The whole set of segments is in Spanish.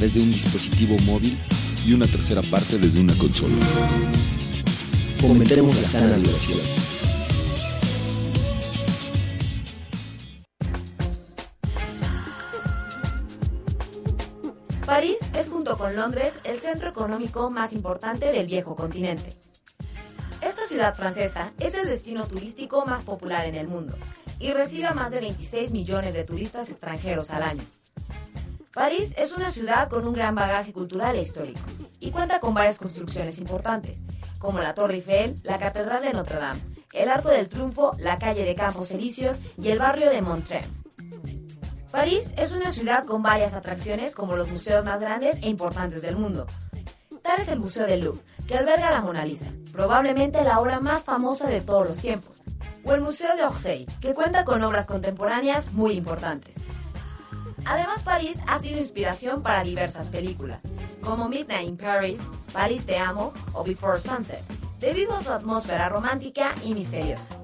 desde un dispositivo móvil y una tercera parte desde una consola. Fomentemos la sana diversión. París es junto con Londres el centro económico más importante del viejo continente. Esta ciudad francesa es el destino turístico más popular en el mundo y recibe a más de 26 millones de turistas extranjeros al año. París es una ciudad con un gran bagaje cultural e histórico y cuenta con varias construcciones importantes, como la Torre Eiffel, la Catedral de Notre Dame, el Arco del Triunfo, la calle de Campos Elíseos y el barrio de Montreux. París es una ciudad con varias atracciones como los museos más grandes e importantes del mundo. Tal es el Museo del Louvre, que alberga la Mona Lisa, probablemente la obra más famosa de todos los tiempos, o el Museo de Orsay, que cuenta con obras contemporáneas muy importantes. Además, París ha sido inspiración para diversas películas, como Midnight in Paris, París te amo o Before Sunset, debido a su atmósfera romántica y misteriosa.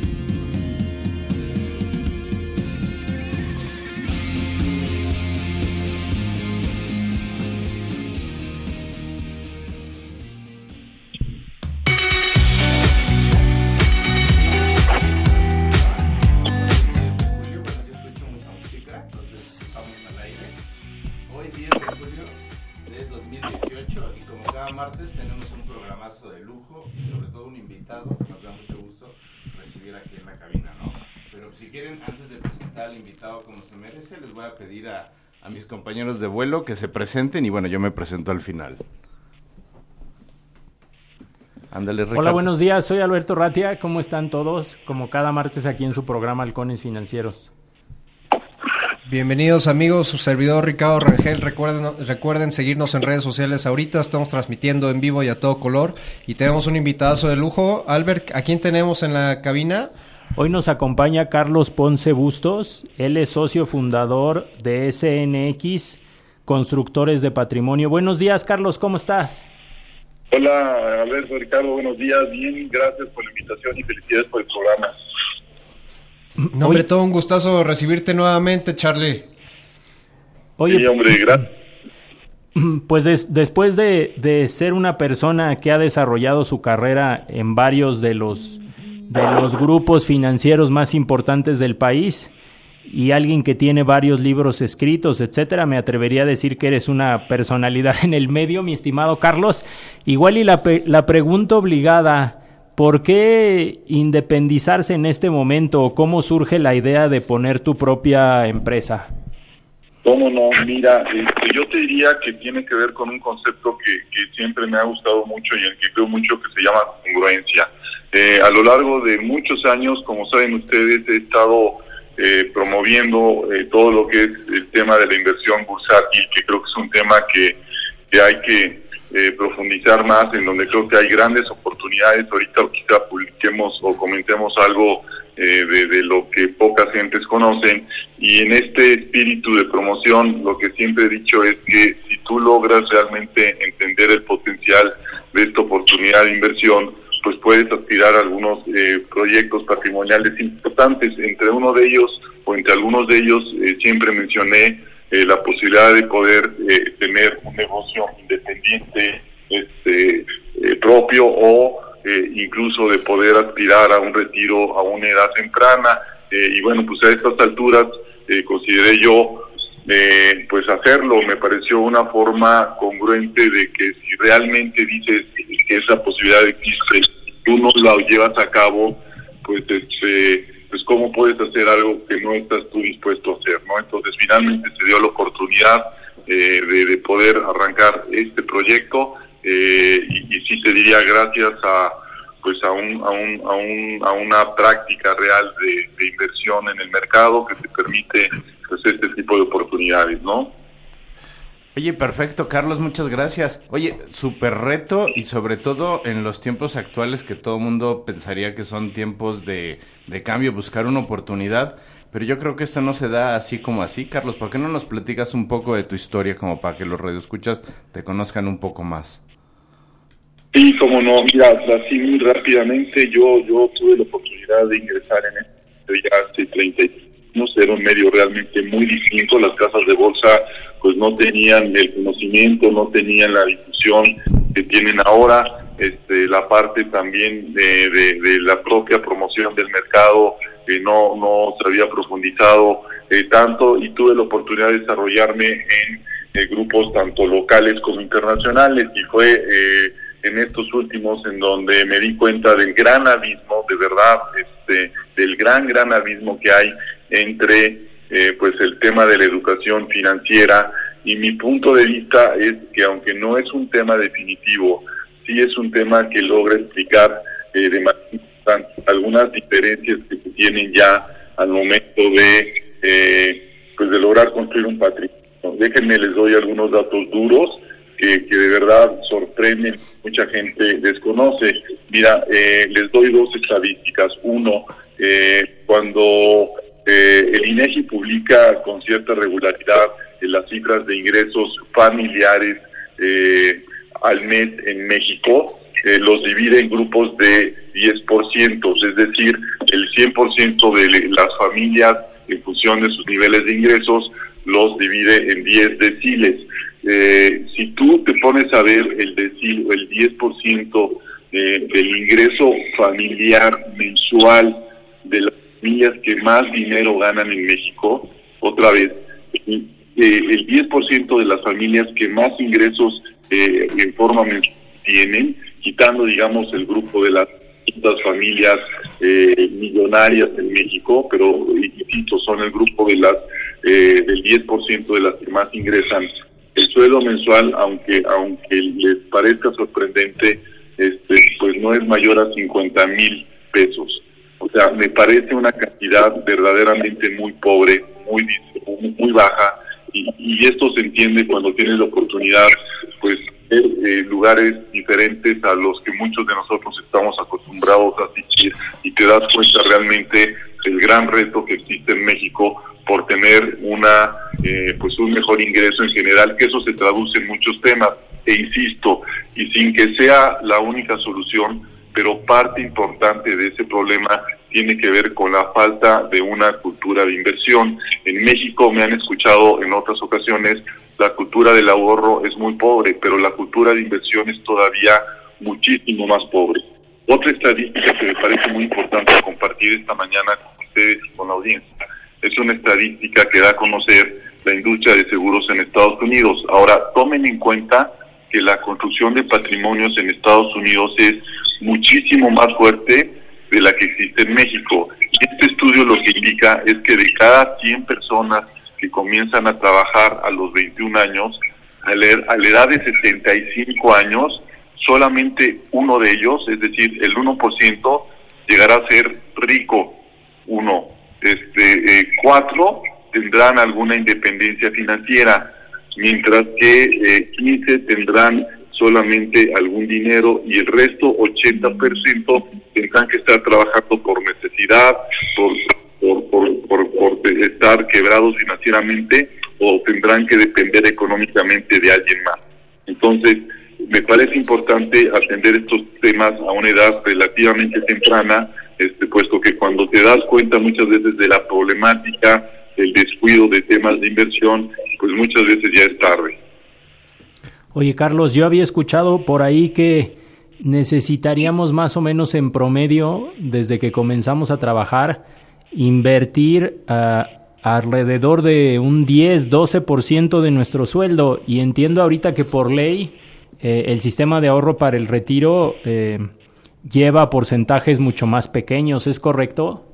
Mis compañeros de vuelo que se presenten y bueno, yo me presento al final. Ándale, Hola, buenos días, soy Alberto Ratia, ¿cómo están todos? Como cada martes aquí en su programa Halcones Financieros. Bienvenidos amigos, su servidor Ricardo Rangel, recuerden, recuerden seguirnos en redes sociales ahorita, estamos transmitiendo en vivo y a todo color y tenemos un invitado de lujo. Albert, ¿a quién tenemos en la cabina? Hoy nos acompaña Carlos Ponce Bustos, él es socio fundador de SNX Constructores de Patrimonio. Buenos días, Carlos, ¿cómo estás? Hola, Alberto, Ricardo, buenos días, bien, gracias por la invitación y felicidades por el programa. No, hombre, todo un gustazo recibirte nuevamente, Charlie. Oye, sí, hombre, gracias. Pues después de, de ser una persona que ha desarrollado su carrera en varios de los de los grupos financieros más importantes del país y alguien que tiene varios libros escritos, etcétera, me atrevería a decir que eres una personalidad en el medio, mi estimado Carlos. Igual y la, la pregunta obligada, ¿por qué independizarse en este momento o cómo surge la idea de poner tu propia empresa? ¿Cómo no? Mira, este, yo te diría que tiene que ver con un concepto que, que siempre me ha gustado mucho y en que creo mucho que se llama congruencia. Eh, a lo largo de muchos años, como saben ustedes, he estado eh, promoviendo eh, todo lo que es el tema de la inversión bursátil, que creo que es un tema que, que hay que profundizar más, en donde creo que hay grandes oportunidades. Ahorita quizá publiquemos o comentemos algo de, de, lo que pocas gentes conocen. Y en este espíritu de promoción, lo que siempre he dicho es que si tú logras realmente entender el potencial de esta oportunidad de inversión, pues puedes aspirar a algunos eh, proyectos patrimoniales importantes. Entre uno de ellos, o entre algunos de ellos, eh, siempre mencioné eh, la posibilidad de poder tener un negocio independiente este, propio o incluso de poder aspirar a un retiro a una edad temprana. y bueno, pues a estas alturas consideré yo pues hacerlo me pareció una forma congruente de que si realmente dices que esa posibilidad existe, tú no la llevas a cabo, pues este, pues cómo puedes hacer algo que no estás tú dispuesto a hacer, ¿no? Entonces finalmente se dio la oportunidad eh, de, poder arrancar este proyecto eh, y, y, sí te diría gracias a pues a un, a, un, a, un, a una práctica real de, de inversión en el mercado que te permite pues este tipo de oportunidades, ¿no? Oye, perfecto, Carlos, muchas gracias. Oye, súper reto y sobre todo en los tiempos actuales que todo mundo pensaría que son tiempos de, de, cambio, buscar una oportunidad, pero yo creo que esto no se da así como así. Carlos, ¿por qué no nos platicas un poco de tu historia como para que los radioescuchas te conozcan un poco más? Sí, como no, mira, así muy rápidamente, yo, yo tuve la oportunidad de ingresar en esto ya hace 30 era un medio realmente muy distinto. Las casas de bolsa pues no tenían el conocimiento, no tenían la difusión que tienen ahora. Este, la parte también de, de, la propia promoción del mercado que no, no se había profundizado eh, tanto y tuve la oportunidad de desarrollarme en eh, grupos tanto locales como internacionales y fue eh, en estos últimos en donde me di cuenta del gran abismo, de verdad, este, del gran, gran abismo que hay entre eh, pues el tema de la educación financiera y mi punto de vista es que aunque no es un tema definitivo, sí es un tema que logra explicar eh, de manera algunas diferencias que se tienen ya al momento de eh, pues de lograr construir un patrimonio. Déjenme les doy algunos datos duros que, que de verdad sorprenden, mucha gente desconoce. Mira, eh, les doy dos estadísticas. Uno, cuando eh, el INEGI publica con cierta regularidad eh, las cifras de ingresos familiares eh, al mes en México. los divide en grupos de 10%, es decir, el 100% de las familias en función de sus niveles de ingresos los divide en 10 deciles. si tú te pones a ver el decil, el 10% del ingreso familiar mensual de la familias que más dinero ganan en México, otra vez, eh, el 10% de las familias que más ingresos eh, en forma mensual tienen, quitando, digamos, el grupo de las familias eh, millonarias en México, pero, son el grupo de las eh, del 10% de las que más ingresan. El sueldo mensual, aunque aunque les parezca sorprendente, este, pues no es mayor a 50 mil pesos. Sea, me parece una cantidad verdaderamente muy pobre, muy, muy baja, y, esto se entiende cuando tienes la oportunidad, pues, de eh, lugares diferentes a los que muchos de nosotros estamos acostumbrados a asistir, y te das cuenta realmente del gran reto que existe en México por tener una, eh, pues, un mejor ingreso en general, que eso se traduce en muchos temas, e insisto, y sin que sea la única solución, pero parte importante de ese problema tiene que ver con la falta de una cultura de inversión. En México me han escuchado en otras ocasiones, la cultura del ahorro es muy pobre, pero la cultura de inversión es todavía muchísimo más pobre. Otra estadística que me parece muy importante compartir esta mañana con ustedes y con la audiencia es una estadística que da a conocer la industria de seguros en Estados Unidos. Ahora, tomen en cuenta que la construcción de patrimonios en Estados Unidos es muchísimo más fuerte de la que existe en México. Este estudio lo que indica es que de cada 100 personas que comienzan a trabajar a los 21 años, a la, edad de 75 años, solamente uno de ellos, es decir, el 1%, llegará a ser rico. Uno. Este, eh, cuatro tendrán alguna independencia financiera, mientras que eh, 15 tendrán solamente algún dinero y el resto, 80%, tendrán que estar trabajando por necesidad, por, por, por, por, estar quebrados financieramente o tendrán que depender económicamente de alguien más. Entonces, me parece importante atender estos temas a una edad relativamente temprana, este, puesto que cuando te das cuenta muchas veces de la problemática, el descuido de temas de inversión, pues muchas veces ya es tarde. Oye, Carlos, yo había escuchado por ahí que necesitaríamos más o menos en promedio, desde que comenzamos a trabajar, invertir a alrededor de un 10, 12% de nuestro sueldo. Y entiendo ahorita que por ley eh, el sistema de ahorro para el retiro eh, lleva porcentajes mucho más pequeños, ¿es correcto?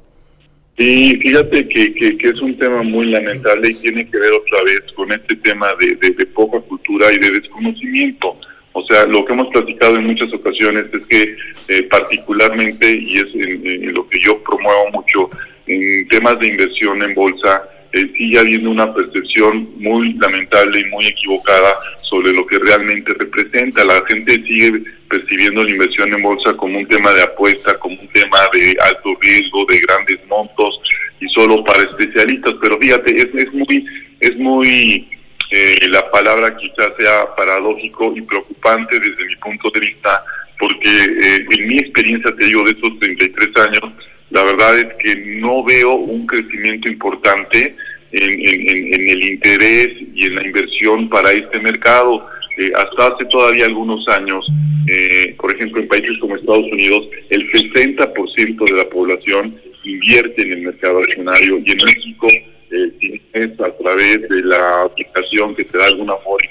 Sí, fíjate que, que, es un tema muy lamentable y tiene que ver otra vez con este tema de, de, poca cultura y de desconocimiento. O sea, lo que hemos platicado en muchas ocasiones es que eh, particularmente, y es en, lo que yo promuevo mucho, en temas de inversión en bolsa, eh, sigue habiendo una percepción muy lamentable y muy equivocada sobre lo que realmente representa. La gente sigue percibiendo la inversión en bolsa como un tema de apuesta, como un tema de alto riesgo, de grandes montos y solo para especialistas. Pero fíjate, es, muy, es muy, eh, la palabra quizás sea paradójico y preocupante desde mi punto de vista, porque eh, en mi experiencia, te digo, de estos 33 años, la verdad es que no veo un crecimiento importante en, el interés y en la inversión para este mercado. Eh, hasta hace todavía algunos años, eh, por ejemplo, en países como Estados Unidos, el 60% de la población invierte en el mercado accionario y en México, eh, es a través de la aplicación que te da alguna forma,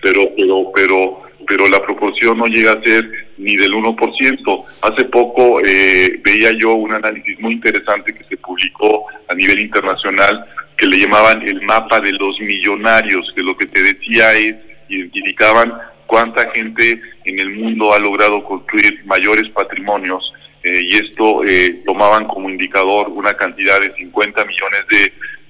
pero, pero, pero, pero la proporción no llega a ser ni del 1%. Hace poco eh, veía yo un análisis muy interesante que se publicó a nivel internacional que le llamaban el mapa de los millonarios, que lo que te decía es, identificaban cuánta gente en el mundo ha logrado construir mayores patrimonios eh, y esto eh, tomaban como indicador una cantidad de 50 millones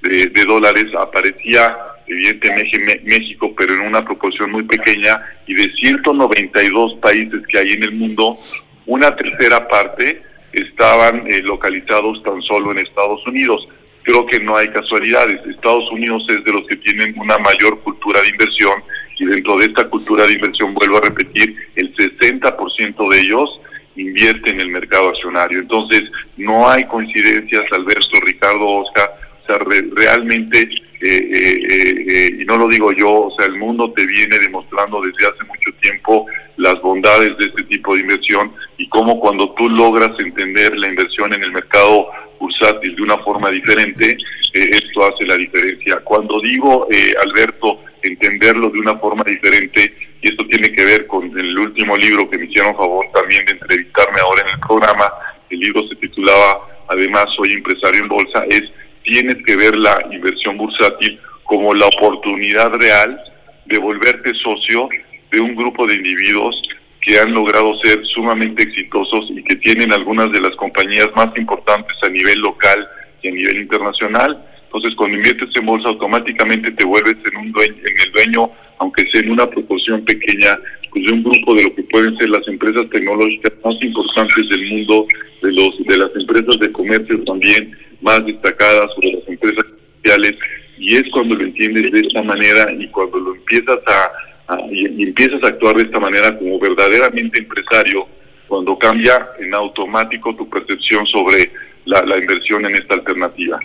de, de dólares, aparecía evidentemente México, pero en una proporción muy pequeña, y de 192 países que hay en el mundo, una tercera parte estaban eh, localizados tan solo en Estados Unidos. Creo que no hay casualidades. Estados Unidos es de los que tienen una mayor cultura de inversión y dentro de esta cultura de inversión, vuelvo a repetir, el 60% de ellos invierte en el mercado accionario. Entonces, no hay coincidencias, Alberto, Ricardo, Oscar, o sea, realmente eh, eh, eh, y no lo digo yo, o sea, el mundo te viene demostrando desde hace mucho tiempo las bondades de este tipo de inversión y cómo cuando tú logras entender la inversión en el mercado bursátil de una forma diferente, esto hace la diferencia. Cuando digo, Alberto, entenderlo de una forma diferente, y esto tiene que ver con el último libro que me hicieron favor también de entrevistarme ahora en el programa, el libro se titulaba Además soy empresario en bolsa, es tienes que ver la inversión bursátil como la oportunidad real de volverte socio de un grupo de individuos que han logrado ser sumamente exitosos y que tienen algunas de las compañías más importantes a nivel local y a nivel internacional. Entonces, cuando inviertes en bolsa, automáticamente te vuelves en, un dueño, en el dueño, aunque sea en una proporción pequeña, pues de un grupo de lo que pueden ser las empresas tecnológicas más importantes del mundo, de los de las empresas de comercio también, más destacadas sobre las empresas sociales y es cuando lo entiendes de esta manera y cuando lo empiezas a, y, empiezas a actuar de esta manera como verdaderamente empresario cuando cambia en automático tu percepción sobre la, inversión en esta alternativa.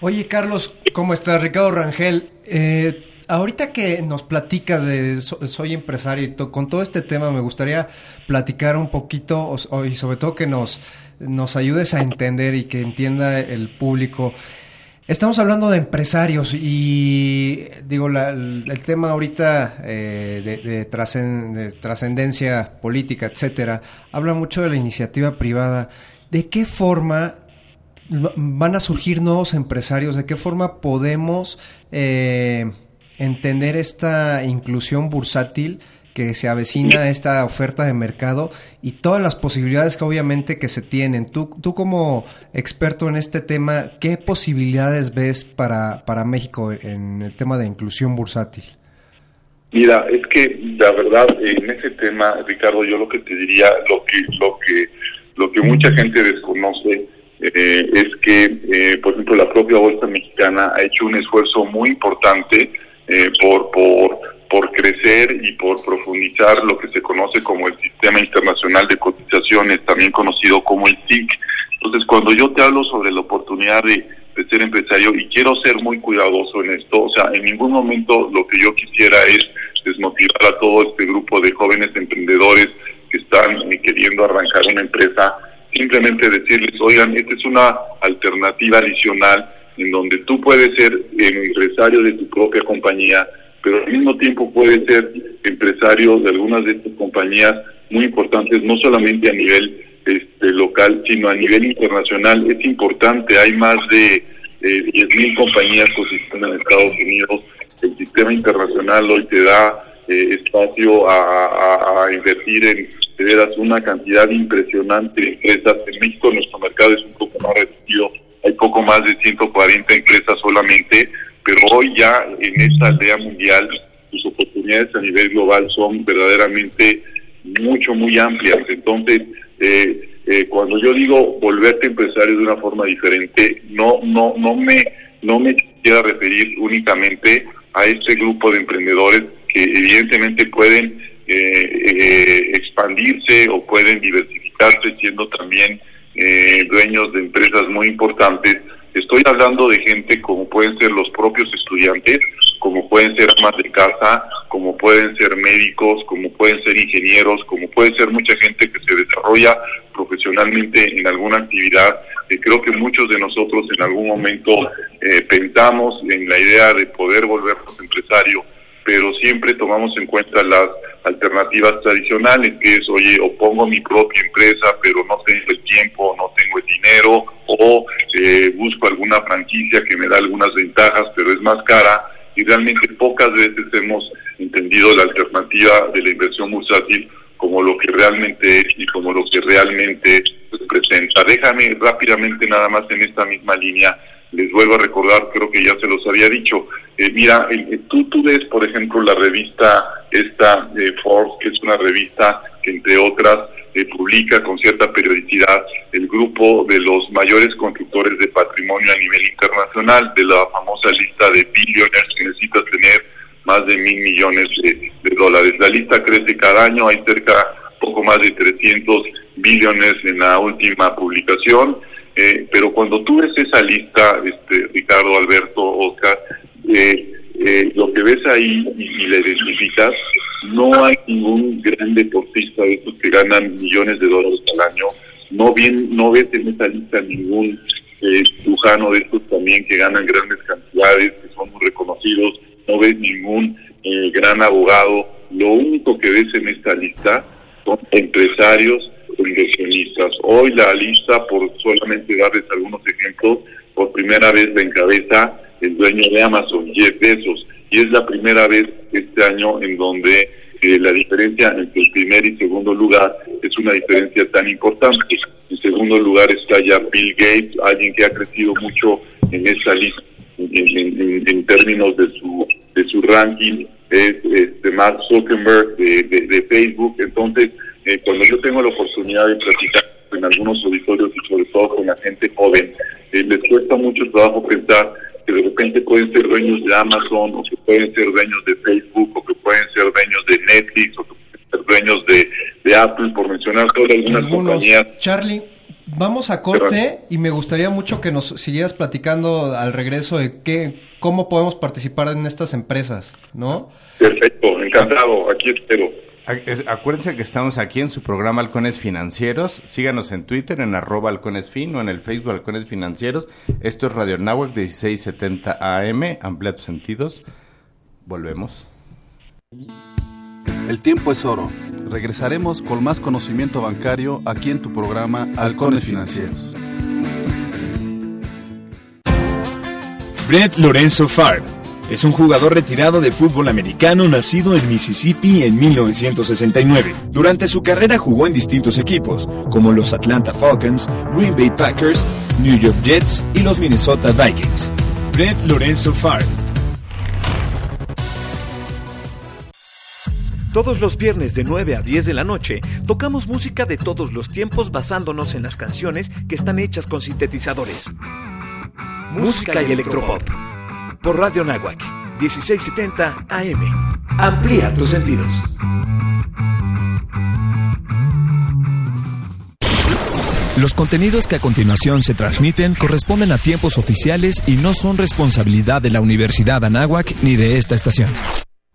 Oye Carlos, ¿cómo estás? Ricardo Rangel. Eh, ahorita que nos platicas de soy empresario y con todo este tema, me gustaría platicar un poquito y sobre todo que nos nos ayudes a entender y que entienda el público. Estamos hablando de empresarios y digo, el, tema ahorita eh, de, de trascendencia política, etcétera, habla mucho de la iniciativa privada. ¿De qué forma van a surgir nuevos empresarios? ¿De qué forma podemos eh, entender esta inclusión bursátil? que se avecina esta oferta de mercado y todas las posibilidades que obviamente que se tienen. Tú, tú como experto en este tema, ¿qué posibilidades ves para, para México en el tema de inclusión bursátil? Mira, es que la verdad en ese tema, Ricardo, yo lo que te diría, lo que lo que lo que mucha gente desconoce eh, es que, eh, por ejemplo, la propia bolsa mexicana ha hecho un esfuerzo muy importante eh, por por por crecer y por profundizar lo que se conoce como el Sistema Internacional de Cotizaciones, también conocido como el SIC. Entonces, cuando yo te hablo sobre la oportunidad de, ser empresario, y quiero ser muy cuidadoso en esto, o sea, en ningún momento lo que yo quisiera es desmotivar a todo este grupo de jóvenes emprendedores que están queriendo arrancar una empresa, simplemente decirles, oigan, esta es una alternativa adicional en donde tú puedes ser empresario de tu propia compañía, pero al mismo tiempo puede ser empresario de algunas de estas compañías muy importantes, no solamente a nivel este, local, sino a nivel internacional. Es importante, hay más de eh, 10.000 compañías cotizando en Estados Unidos. El sistema internacional hoy te da eh, espacio a, invertir en de veras una cantidad impresionante de empresas. En México nuestro mercado es un poco más reducido, hay poco más de 140 empresas solamente, pero hoy ya en esta aldea mundial sus oportunidades a nivel global son verdaderamente mucho, muy amplias. Entonces, eh, eh, cuando yo digo volverte empresario de una forma diferente, no, no, no me, no me quiero referir únicamente a este grupo de emprendedores que evidentemente pueden eh, expandirse o pueden diversificarse siendo también dueños de empresas muy importantes. Estoy hablando de gente como pueden ser los propios estudiantes, como pueden ser amas de casa, como pueden ser médicos, como pueden ser ingenieros, como puede ser mucha gente que se desarrolla profesionalmente en alguna actividad. Eh, creo que muchos de nosotros en algún momento eh, pensamos en la idea de poder volvernos empresarios, pero siempre tomamos en cuenta las alternativas tradicionales, que es, oye, o pongo mi propia empresa, pero no tengo el tiempo, no tengo el dinero, o eh, busco alguna franquicia que me da algunas ventajas, pero es más cara, y realmente pocas veces hemos entendido la alternativa de la inversión bursátil como lo que realmente es y como lo que realmente representa. Déjame rápidamente nada más en esta misma línea, les vuelvo a recordar, creo que ya se los había dicho, eh, mira, tú, tú ves, por ejemplo, la revista esta eh, Forbes, que es una revista que entre otras eh, publica con cierta periodicidad el grupo de los mayores constructores de patrimonio a nivel internacional, de la famosa lista de billionaires que necesitas tener más de mil millones de, dólares. La lista crece cada año, hay cerca poco más de 300 billones en la última publicación, eh, pero cuando tú ves esa lista, este, Ricardo, Alberto, Oscar, eh, eh, lo que ves ahí y, le identificas, no hay ningún gran deportista de estos que ganan millones de dólares al año, no bien no ves en esa lista ningún eh, de estos también que ganan grandes cantidades, que son muy reconocidos, no ves ningún eh, gran abogado. Lo único que ves en esta lista son empresarios inversionistas. Hoy la lista, por solamente darles algunos ejemplos, por primera vez la encabeza el dueño de Amazon, Jeff Bezos, y es la primera vez este año en donde eh, la diferencia entre el primer y segundo lugar es una diferencia tan importante. En segundo lugar está ya Bill Gates, alguien que ha crecido mucho en esta lista en, términos de su de su ranking es este Mark Zuckerberg de, Facebook entonces eh, cuando yo tengo la oportunidad de platicar en algunos auditorios y sobre todo con la gente joven eh, les cuesta mucho trabajo pensar que de repente pueden ser dueños de Amazon o que pueden ser dueños de Facebook o que pueden ser dueños de Netflix o que pueden ser dueños de, de Apple por mencionar todas algunas compañías Charlie Vamos a corte y me gustaría mucho que nos siguieras platicando al regreso de qué, cómo podemos participar en estas empresas, ¿no? Perfecto, encantado, aquí espero. Acuérdense que estamos aquí en su programa Halcones Financieros. Síganos en Twitter en arroba halconesfin o en el Facebook Halcones Financieros. Esto es Radio Nahuac 1670 AM. Amplía tus sentidos. Volvemos. El tiempo es oro. Regresaremos con más conocimiento bancario aquí en tu programa Halcones Financieros. Brett Lorenzo Farr es un jugador retirado de fútbol americano nacido en Mississippi en 1969. Durante su carrera jugó en distintos equipos, como los Atlanta Falcons, Green Bay Packers, New York Jets y los Minnesota Vikings. Brett Lorenzo Farr Todos los viernes de 9 a 10 de la noche tocamos música de todos los tiempos basándonos en las canciones que están hechas con sintetizadores. Música y electropop. Por Radio Nahuac, 1670 AM. Amplía tus sentidos. Los contenidos que a continuación se transmiten corresponden a tiempos oficiales y no son responsabilidad de la Universidad Anáhuac ni de esta estación.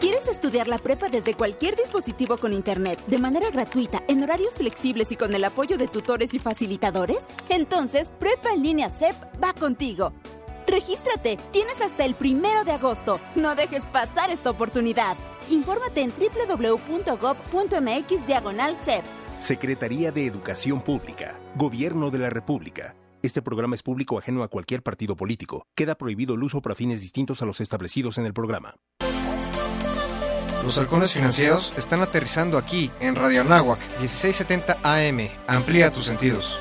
¿Quieres estudiar la prepa desde cualquier dispositivo con internet, de manera gratuita, en horarios flexibles y con el apoyo de tutores y facilitadores? Entonces, Prepa en línea CEP va contigo. Regístrate, tienes hasta el primero de agosto. No dejes pasar esta oportunidad. Infórmate en www.gov.mx diagonal CEP. Secretaría de Educación Pública, Gobierno de la República. Este programa es público ajeno a cualquier partido político. Queda prohibido el uso para fines distintos a los establecidos en el programa. Los halcones financieros están aterrizando aquí en Radio Anáhuac 1670 AM. Amplía tus sentidos.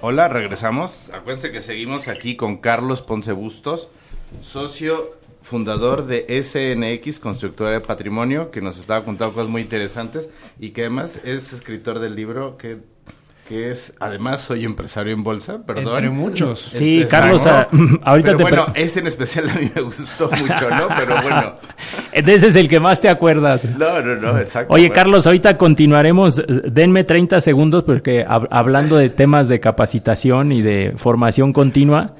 Hola, regresamos. Acuérdense que seguimos aquí con Carlos Ponce Bustos, socio fundador de SNX, Constructora de Patrimonio, que nos estaba contando cosas muy interesantes y que además es escritor del libro que que es, además soy empresario en bolsa, perdón. Entre muchos. Sí, Carlos, a, ahorita Pero te... bueno, ese en especial a mí me gustó mucho, ¿no? Pero bueno. Ese es el que más te acuerdas. No, no, no, exacto. Oye, Carlos, ahorita continuaremos. Denme 30 segundos porque hab hablando de temas de capacitación y de formación continua,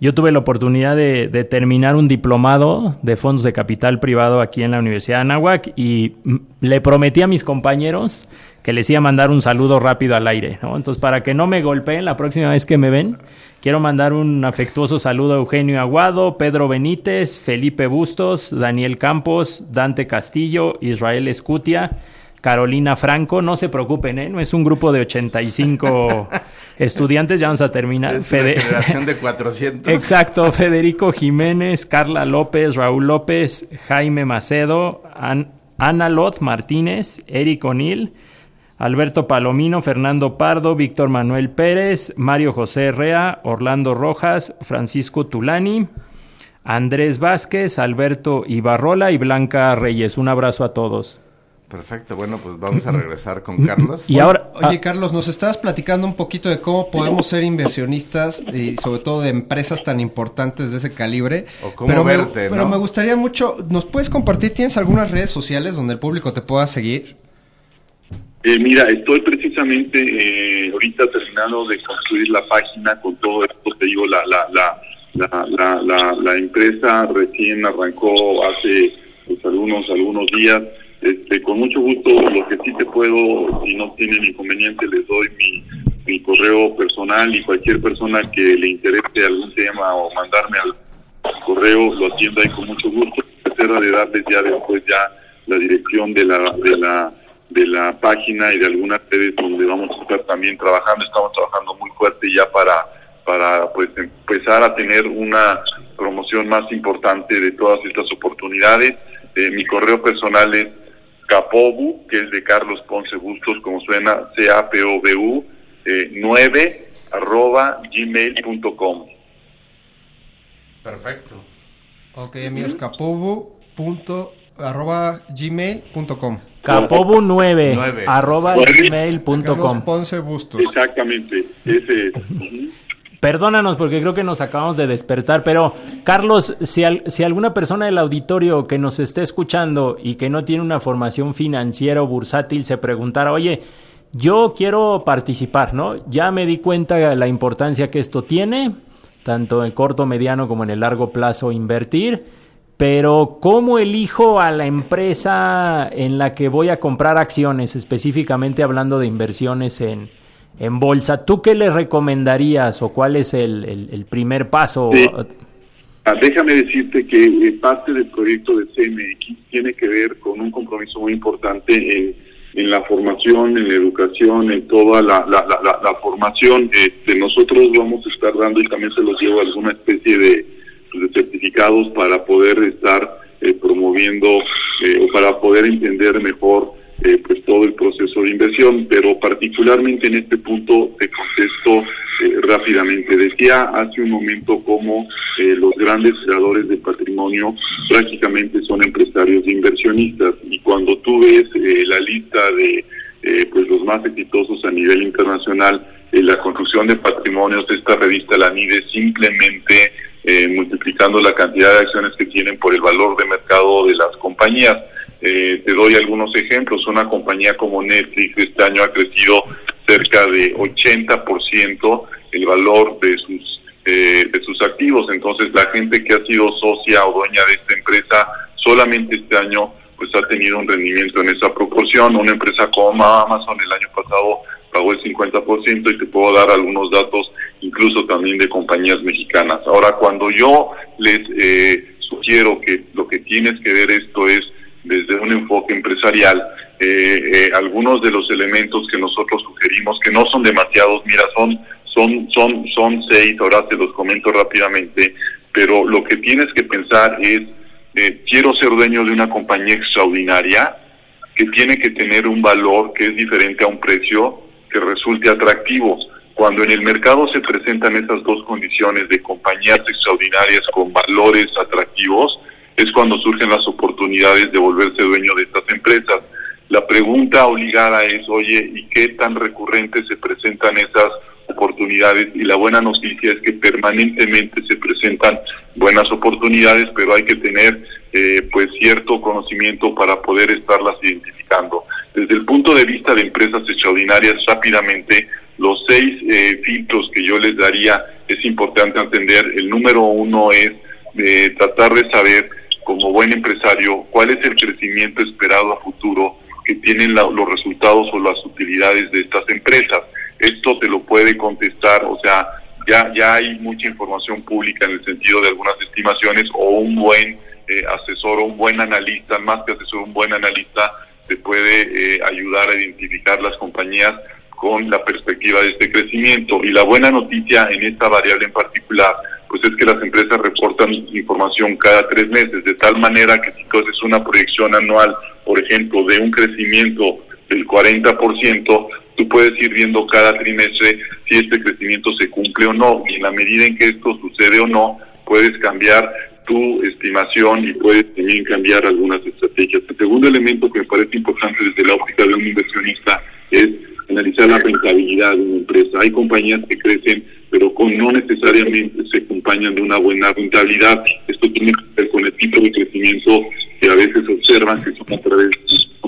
yo tuve la oportunidad de, de, terminar un diplomado de fondos de capital privado aquí en la Universidad de Anáhuac y le prometí a mis compañeros que les iba a mandar un saludo rápido al aire, ¿no? Entonces, para que no me golpeen la próxima vez que me ven, quiero mandar un afectuoso saludo a Eugenio Aguado, Pedro Benítez, Felipe Bustos, Daniel Campos, Dante Castillo, Israel Escutia, Carolina Franco, no se preocupen, ¿eh? No es un grupo de 85 estudiantes, ya vamos a terminar. Es una generación de 400. Exacto, Federico Jiménez, Carla López, Raúl López, Jaime Macedo, An Ana Lot Martínez, Eric O'Neill, Alberto Palomino, Fernando Pardo, Víctor Manuel Pérez, Mario José Herrea, Orlando Rojas, Francisco Tulani, Andrés Vázquez, Alberto Ibarrola y Blanca Reyes. Un abrazo a todos. Perfecto, bueno, pues vamos a regresar con Carlos. Y ahora, oye, Carlos, nos estabas platicando un poquito de cómo podemos ser inversionistas y sobre todo de empresas tan importantes de ese calibre. O cómo pero verte, me, ¿no? Pero me gustaría mucho, ¿nos puedes compartir? ¿Tienes algunas redes sociales donde el público te pueda seguir? Eh, mira, estoy precisamente eh, ahorita terminando de construir la página con todo esto, te digo, la, la, la, la, la, empresa recién arrancó hace pues, algunos, algunos días. Este, con mucho gusto, lo que sí te puedo, si no tienen inconveniente, les doy mi, mi correo personal y cualquier persona que le interese algún tema o mandarme al correo, lo atiendo ahí con mucho gusto. Tercera de darles ya después ya la dirección de la, de la de la página y de algunas redes donde vamos a estar también trabajando, estamos trabajando muy fuerte ya para para pues empezar a tener una promoción más importante de todas estas oportunidades. Eh, mi correo personal es capobu, que es de Carlos Ponce Bustos, como suena, C-A-P-O-B-U, eh, 9 arroba gmail.com. Perfecto. Ok, amigos, capobu punto arroba gmail.com capobu9 arroba gmail.com Ponce Bustos. Exactamente, ese es. Perdónanos porque creo que nos acabamos de despertar, pero Carlos, si, al, si alguna persona del auditorio que nos esté escuchando y que no tiene una formación financiera o bursátil se preguntara, oye, yo quiero participar, ¿no? Ya me di cuenta de la importancia que esto tiene, tanto en corto, mediano como en el largo plazo invertir, pero ¿cómo elijo a la empresa en la que voy a comprar acciones, específicamente hablando de inversiones en, en bolsa? ¿Tú qué le recomendarías o cuál es el, el, primer paso? Ah, déjame decirte que eh, parte del proyecto de CMX tiene que ver con un compromiso muy importante en, en la formación, en la educación, en toda la, la, la, la formación. Este, nosotros vamos a estar dando, y también se los llevo alguna especie de certificados para poder estar eh, promoviendo eh, o para poder entender mejor eh, pues todo el proceso de inversión, pero particularmente en este punto de contesto rápidamente. Decía hace un momento cómo eh, los grandes creadores de patrimonio prácticamente son empresarios e inversionistas y cuando tú ves eh, la lista de eh, pues los más exitosos a nivel internacional, la construcción de patrimonios de esta revista, la NIDE, simplemente multiplicando la cantidad de acciones que tienen por el valor de mercado de las compañías. te doy algunos ejemplos. Una compañía como Netflix este año ha crecido cerca de 80% el valor de sus eh, de sus activos. Entonces, la gente que ha sido socia o dueña de esta empresa solamente este año pues ha tenido un rendimiento en esa proporción. Una empresa como Amazon el año pasado pagó el 50% y te puedo dar algunos datos incluso también de compañías mexicanas. Ahora, cuando yo les eh, sugiero que lo que tienes que ver esto es desde un enfoque empresarial, eh, eh, algunos de los elementos que nosotros sugerimos, que no son demasiados, mira, son, son, son, son seis, ahora te los comento rápidamente, pero lo que tienes que pensar es, eh, quiero ser dueño de una compañía extraordinaria que tiene que tener un valor que es diferente a un precio que resulte atractivo. Cuando en el mercado se presentan esas dos condiciones de compañías extraordinarias con valores atractivos, es cuando surgen las oportunidades de volverse dueño de estas empresas. La pregunta obligada es, oye, ¿y qué tan recurrentes se presentan esas oportunidades? Y la buena noticia es que permanentemente se presentan buenas oportunidades, pero hay que tener eh, pues cierto conocimiento para poder estarlas identificando. Desde el punto de vista de empresas extraordinarias, rápidamente, los seis eh, filtros que yo les daría es importante entender. El número uno es eh, tratar de saber, como buen empresario, cuál es el crecimiento esperado a futuro que tienen los resultados o las utilidades de estas empresas. Esto te lo puede contestar, o sea, ya, ya hay mucha información pública en el sentido de algunas estimaciones o un buen eh, asesor o un buen analista, más que asesor, un buen analista te puede eh, ayudar a identificar las compañías con la perspectiva de este crecimiento. Y la buena noticia en esta variable en particular, pues es que las empresas reportan información cada tres meses, de tal manera que si tú haces una proyección anual por ejemplo, de un crecimiento del 40%, tú puedes ir viendo cada trimestre si este crecimiento se cumple o no. Y en la medida en que esto sucede o no, puedes cambiar tu estimación y puedes también cambiar algunas estrategias. El segundo elemento que me parece importante desde la óptica de un inversionista es analizar la rentabilidad de una empresa. Hay compañías que crecen, pero con, no necesariamente se acompañan de una buena rentabilidad. Esto tiene que ver con el tipo de crecimiento que a veces observan que son a través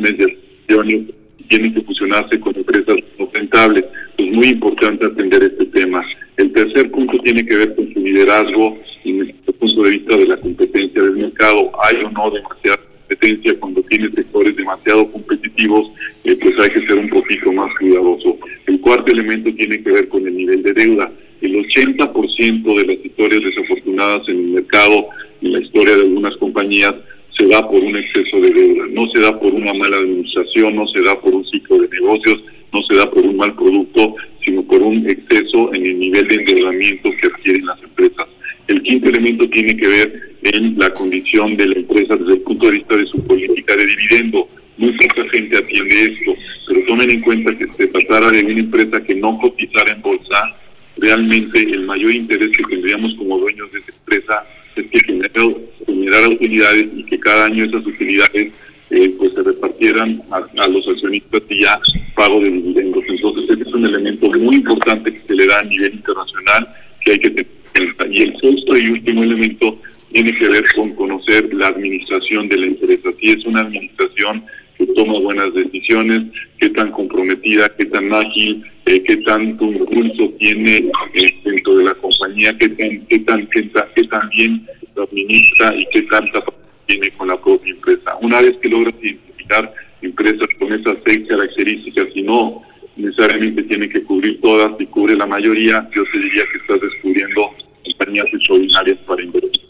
de acciones tienen que fusionarse con empresas no rentables. Es muy importante atender este tema. El tercer punto tiene que ver con su liderazgo y desde el punto de vista de la competencia del mercado. Hay o no demasiada competencia cuando tienes sectores demasiado competitivos, eh, pues hay que ser un poquito más cuidadoso. El cuarto elemento tiene que ver con el nivel de deuda. El 80% de las historias desafortunadas en el mercado y la historia de algunas compañías se da por un exceso de deuda, no se da por una mala administración, no se da por un ciclo de negocios, no se da por un mal producto, sino por un exceso en el nivel de endeudamiento que adquieren las empresas. El quinto elemento tiene que ver en la condición de la empresa desde el punto de vista de su política de dividendo. Muy poca gente atiende esto, pero tomen en cuenta que se tratara de una empresa que no cotizara en bolsa, realmente el mayor interés que tendríamos como dueños de esa empresa es que generara, utilidades y que cada año esas utilidades eh, pues se repartieran a, los accionistas y ya pago de dividendos. Entonces, este es un elemento muy importante que se le da a nivel internacional que hay que tener Y el sexto y último elemento tiene que ver con conocer la administración de la empresa. Si es una administración que toma buenas decisiones, qué tan comprometida, qué tan ágil, eh, qué tanto impulso tiene eh, dentro de la compañía, qué tan, qué tan, qué tan, qué tan bien administra y qué tanta tiene con la propia empresa. Una vez que logras identificar empresas con esas seis características y no necesariamente tiene que cubrir todas y cubre la mayoría, yo te diría que estás descubriendo compañías extraordinarias para invertir.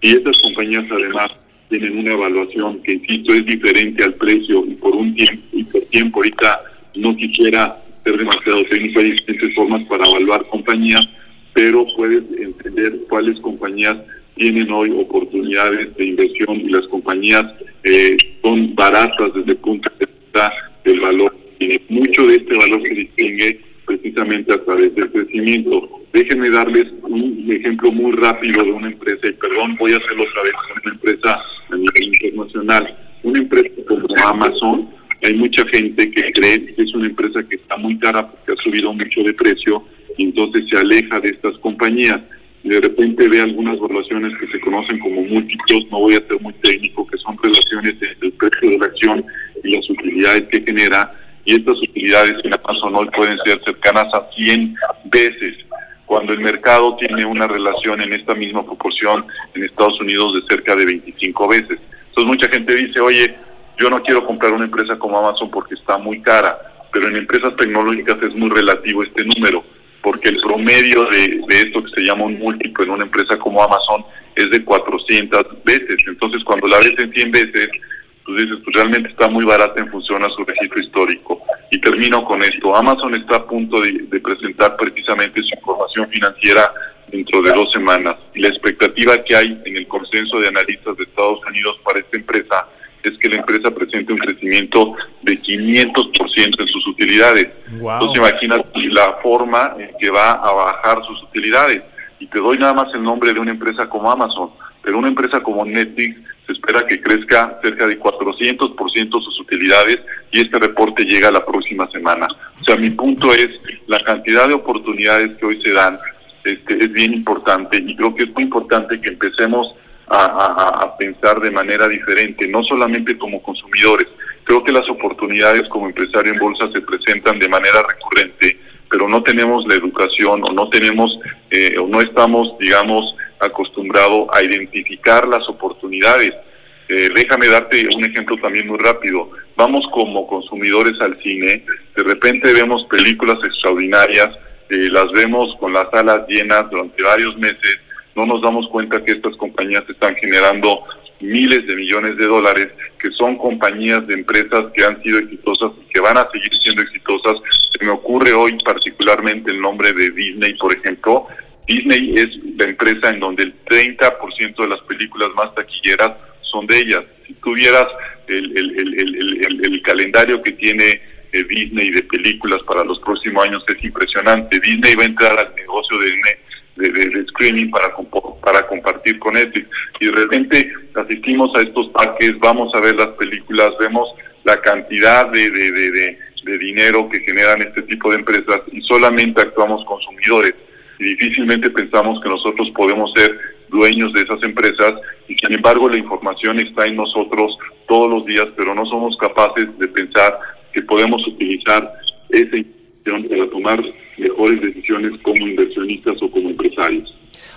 Y estas compañías además tienen una evaluación que, insisto, es diferente al precio y por un tiempo, y por tiempo ahorita no quisiera ser demasiado técnico, hay diferentes formas para evaluar compañías, pero puedes entender cuáles compañías tienen hoy oportunidades de inversión y las compañías eh, son baratas desde el punto de vista del valor. Mucho de este valor se distingue precisamente a través del crecimiento. Déjenme darles un ejemplo muy rápido de una empresa, y perdón, voy a hacerlo otra vez una empresa a nivel internacional. Una empresa como Amazon, hay mucha gente que cree que es una empresa que está muy cara porque ha subido mucho de precio y entonces se aleja de estas compañías. Y de repente ve algunas relaciones que se conocen como múltiplos, no voy a ser muy técnico, que son relaciones entre el precio de la acción y las utilidades que genera, y estas utilidades en Amazon hoy pueden ser cercanas a 100 veces, cuando el mercado tiene una relación en esta misma proporción en Estados Unidos de cerca de 25 veces. Entonces mucha gente dice, oye, yo no quiero comprar una empresa como Amazon porque está muy cara, pero en empresas tecnológicas es muy relativo este número, porque el promedio de, esto que se llama un múltiplo en una empresa como Amazon es de 400 veces. Entonces, cuando la ves en 100 veces, tú dices, pues realmente está muy barata en función a su registro histórico. Y termino con esto. Amazon está a punto de, de presentar precisamente su información financiera dentro de dos semanas. Y la expectativa que hay en el consenso de analistas de Estados Unidos para esta empresa es que la empresa presente un crecimiento de 500% en sus utilidades. Entonces imagínate la forma en que va a bajar sus utilidades. Y te doy nada más el nombre de una empresa como Amazon, pero una empresa como Netflix se espera que crezca cerca de 400% sus utilidades y este reporte llega la próxima semana. O sea, mi punto es la cantidad de oportunidades que hoy se dan este, es bien importante y creo que es muy importante que empecemos a, pensar de manera diferente, no solamente como consumidores. Creo que las oportunidades como empresario en bolsa se presentan de manera recurrente, pero no tenemos la educación o no tenemos eh, o no estamos, digamos, acostumbrados a identificar las oportunidades. Eh, déjame darte un ejemplo también muy rápido. Vamos como consumidores al cine, de repente vemos películas extraordinarias, eh, las vemos con las salas llenas durante varios meses no nos damos cuenta que estas compañías están generando miles de millones de dólares, que son compañías de empresas que han sido exitosas y que van a seguir siendo exitosas. Se me ocurre hoy particularmente el nombre de Disney, por ejemplo. Disney es la empresa en donde el 30% de las películas más taquilleras son de ellas. Si tuvieras el, el, calendario que tiene eh, Disney de películas para los próximos años es impresionante. Disney va a entrar al negocio de de, de, screening para, para compartir con Netflix. Y de repente asistimos a estos parques, vamos a ver las películas, vemos la cantidad de, de, de dinero que generan este tipo de empresas y solamente actuamos consumidores. Y difícilmente pensamos que nosotros podemos ser dueños de esas empresas y sin embargo la información está en nosotros todos los días, pero no somos capaces de pensar que podemos utilizar esa información para tomar mejores decisiones como inversionistas o como empresarios.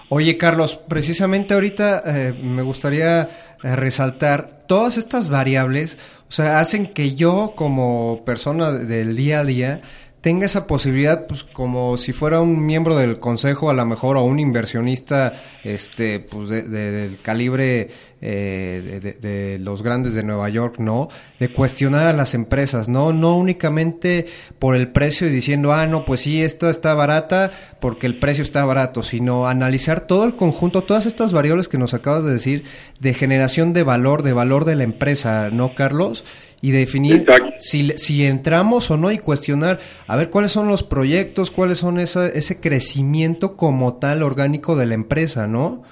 Oye, Carlos, precisamente ahorita eh, me gustaría eh, resaltar todas estas variables, o sea, hacen que yo como persona del día a día tenga esa posibilidad, pues como si fuera un miembro del consejo, a lo mejor, o un inversionista, este, pues de, del calibre eh, de, de, los grandes de Nueva York, ¿no? De cuestionar a las empresas, ¿no? No únicamente por el precio y diciendo, ah, no, pues sí, esta está barata porque el precio está barato, sino analizar todo el conjunto, todas estas variables que nos acabas de decir, de generación de valor, de valor de la empresa, ¿no, Carlos? y definir si, si entramos o no y cuestionar, a ver cuáles son los proyectos, cuáles son esa, ese crecimiento como tal orgánico de la empresa, ¿no?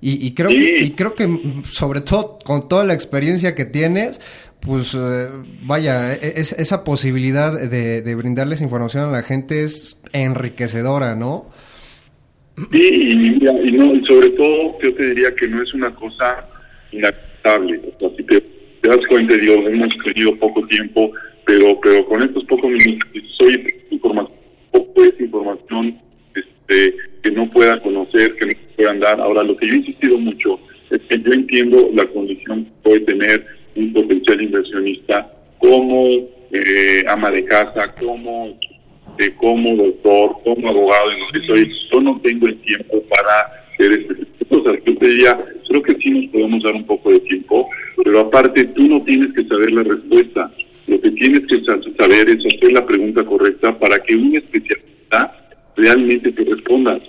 Y, creo que, y creo que sobre todo con toda la experiencia que tienes, pues eh, vaya, e, es, esa posibilidad de, de, brindarles información a la gente es enriquecedora, ¿no? Sí, y, y, sobre todo yo te diría que no es una cosa inaceptable. O sea, te te das cuenta, digo, hemos tenido poco tiempo, pero pero con estos pocos minutos soy información, poco es información este, que no pueda conocer, que no puedan dar. Ahora, lo que yo he insistido mucho es que yo entiendo la condición que puede tener un potencial inversionista como eh, ama de casa, como, eh, como doctor, como abogado, en lo que soy. Yo no tengo el tiempo para hacer este cosas. Yo te diría, creo que sí nos podemos dar un poco de tiempo, pero aparte tú no tienes que saber la respuesta. Lo que tienes que saber es hacer la pregunta correcta para que un especialista realmente te responda.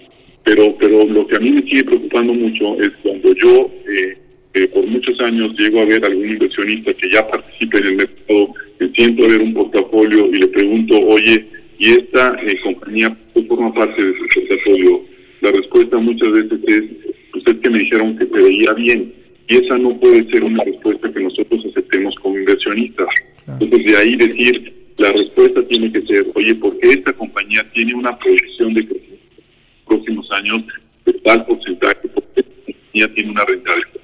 Pero, pero lo que a mí me sigue preocupando mucho es cuando yo eh, eh, por muchos años llego a ver a algún inversionista que ya participe en el mercado, me siento a ver un portafolio y le pregunto, oye, y esta eh, compañía forma parte de su portafolio, la respuesta muchas veces es, pues es que me dijeron que te veía bien, y esa no puede ser una respuesta que nosotros aceptemos como inversionistas. Entonces, de ahí decir, la respuesta tiene que ser, oye, ¿por qué esta compañía tiene una proyección de crecimiento en los próximos años de tal porcentaje? Porque esta compañía tiene una rentabilidad,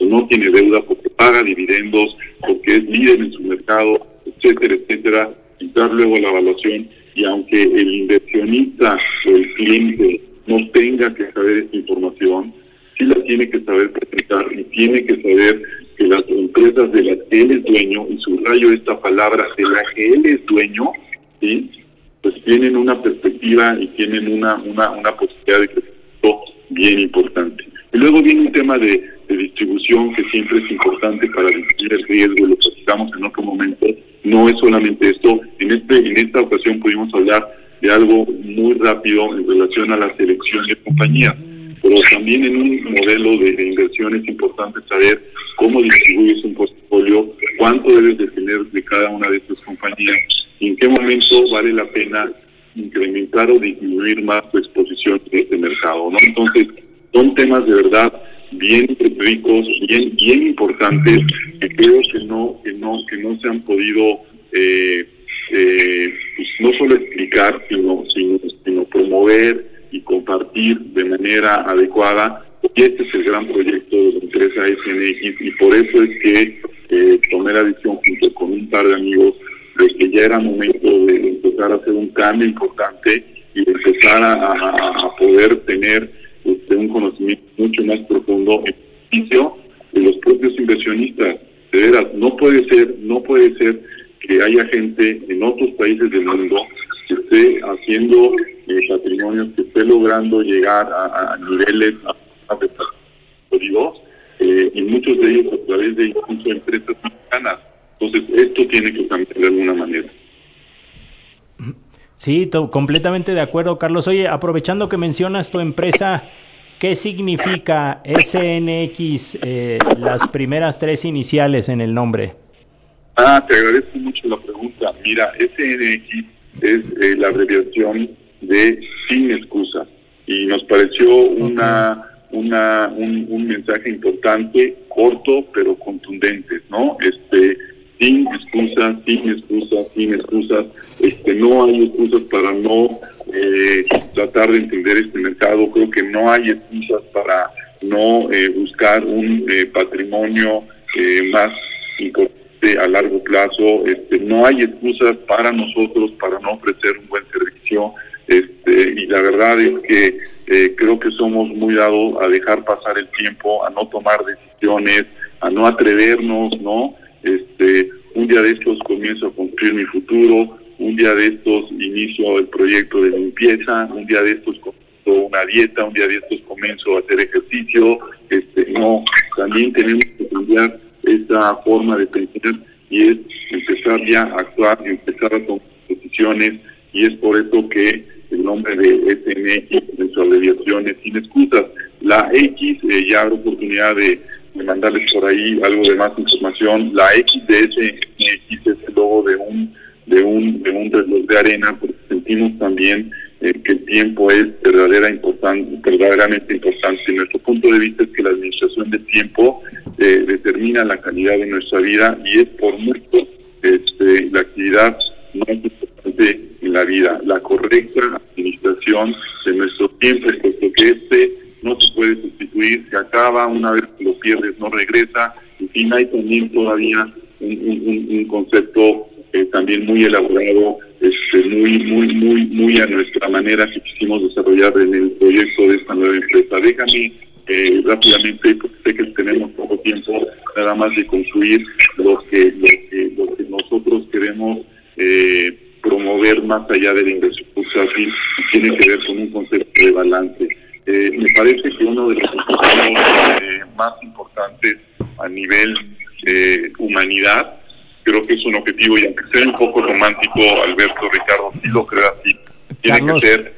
o no tiene deuda porque paga dividendos, porque es líder en su mercado, etcétera, etcétera, dar luego la evaluación. Y aunque el inversionista o el cliente no tenga que saber esta información, sí la tiene que saber presentar y tiene que saber que las empresas de las que él es dueño, y subrayo esta palabra, de la que él es dueño, ¿sí? pues tienen una perspectiva y tienen una, una, una posibilidad de crecimiento bien importante. Y luego viene un tema de, de distribución que siempre es importante para disminuir el riesgo, lo platicamos en otro momento. No es solamente esto, en, este, en esta ocasión pudimos hablar de algo muy rápido en relación a la selección de compañías pero también en un modelo de, inversión es importante saber cómo distribuyes un portafolio, cuánto debes de tener de cada una de estas compañías y en qué momento vale la pena incrementar o disminuir más tu exposición en este mercado, ¿no? Entonces, son temas de verdad bien ricos, bien bien importantes que creo que no que no que no se han podido eh, eh, pues no solo explicar sino sino, sino promover y compartir de manera adecuada. Y este es el gran proyecto de la empresa SNX y por eso es que eh, tomé la decisión junto con un par de amigos de que ya era momento de empezar a hacer un cambio importante y de empezar a, poder tener este, un conocimiento mucho más profundo en beneficio de los propios inversionistas. De veras, no puede ser, no puede ser que haya gente en otros países del mundo que esté haciendo eh, patrimonios, que esté logrando llegar a, niveles a, eh, y muchos de ellos a través de incluso empresas mexicanas. Entonces, esto tiene que cambiar de alguna manera. Sí, completamente de acuerdo, Carlos. Oye, aprovechando que mencionas tu empresa, ¿qué significa SNX, eh, las primeras tres iniciales en el nombre? Ah, te agradezco mucho la pregunta. Mira, SNX es eh, la abreviación de sin excusa. Y nos pareció una una un, mensaje importante corto pero contundente no este sin excusas sin excusas sin excusas este no hay excusas para no eh, tratar de entender este mercado. Creo que no hay excusas para no eh, buscar un patrimonio más importante a largo plazo. Este, no hay excusas para nosotros para no ofrecer un buen servicio. Este, y la verdad es que eh, creo que somos muy dados a dejar pasar el tiempo, a no tomar decisiones, a no atrevernos, ¿no? Este, un día de estos comienzo a construir mi futuro, un día de estos inicio el proyecto de limpieza, un día de estos comienzo una dieta, un día de estos comienzo a hacer ejercicio, este, no, también tenemos que cambiar esa forma de pensar y es empezar ya a actuar, empezar a tomar decisiones y es por eso que el nombre de SNX en su abreviación es sin excusas. La X, eh, ya habrá oportunidad de, mandarles por ahí algo de más información. La X de SNX es el logo de un de un de un reloj de arena porque sentimos también eh, que el tiempo es verdadera importante, verdaderamente importante. Nuestro punto de vista es que la administración del tiempo eh, determina la calidad de nuestra vida y es por mucho este, la actividad más importante en la vida, la correcta administración de nuestro tiempo, puesto que este no se puede sustituir, se acaba, una vez que lo pierdes no regresa, en fin, hay también todavía un, concepto eh, también muy elaborado este, muy, muy, muy, muy a nuestra manera que quisimos desarrollar en el proyecto de esta nueva empresa. Déjame eh, rápidamente, porque sé que tenemos poco tiempo, nada más de construir lo que, lo que, lo que nosotros queremos eh, promover más allá de la inversión bursátil tiene que ver con un concepto de balance. Eh, me parece que uno de los objetivos más importantes a nivel humanidad creo que es un objetivo y aunque sea un poco romántico, Alberto, Ricardo, sí lo creo así. Tiene Carlos, que ser...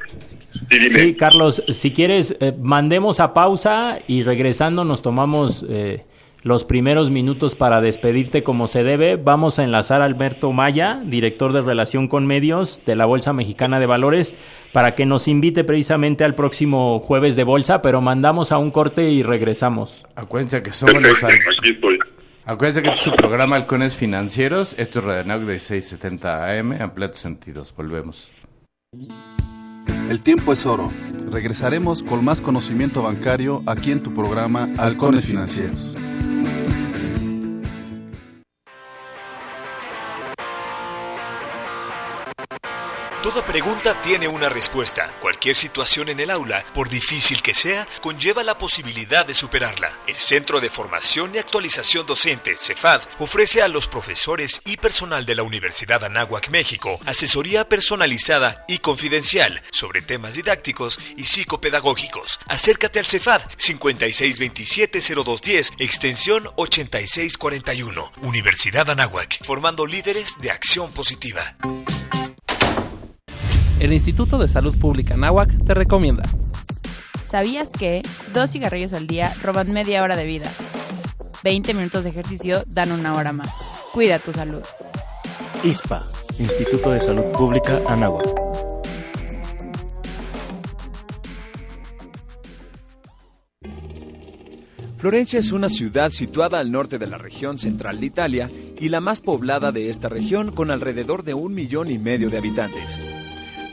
Sí, Carlos, si quieres, eh, mandemos a pausa y regresando nos tomamos eh, los primeros minutos para despedirte como se debe. Vamos a enlazar a Alberto Maya, director de Relación con Medios de la Bolsa Mexicana de Valores, para que nos invite precisamente al próximo jueves de bolsa, pero mandamos a un corte y regresamos. Acuérdense que somos los... Acuérdense que es su programa Halcones Financieros. Esto es Radio de 670 AM. Amplía tus sentidos. Volvemos. El tiempo es oro. Regresaremos con más conocimiento bancario aquí en tu programa Halcones Financieros. Toda pregunta tiene una respuesta. Cualquier situación en el aula, por difícil que sea, conlleva la posibilidad de superarla. El Centro de Formación y Actualización Docente, CEFAD, ofrece a los profesores y personal de la Universidad Anáhuac, México, asesoría personalizada y confidencial sobre temas didácticos y psicopedagógicos. Acércate al CEFAD 5627-0210, extensión 8641. Universidad Anáhuac, formando líderes de acción positiva. El Instituto de Salud Pública Náhuac te recomienda. ¿Sabías que dos cigarrillos al día roban media hora de vida? 20 minutos de ejercicio dan una hora más. Cuida tu salud. ISPA, Instituto de Salud Pública Anáhuac. Florencia es una ciudad situada al norte de la región central de Italia y la más poblada de esta región con alrededor de un millón y medio de habitantes.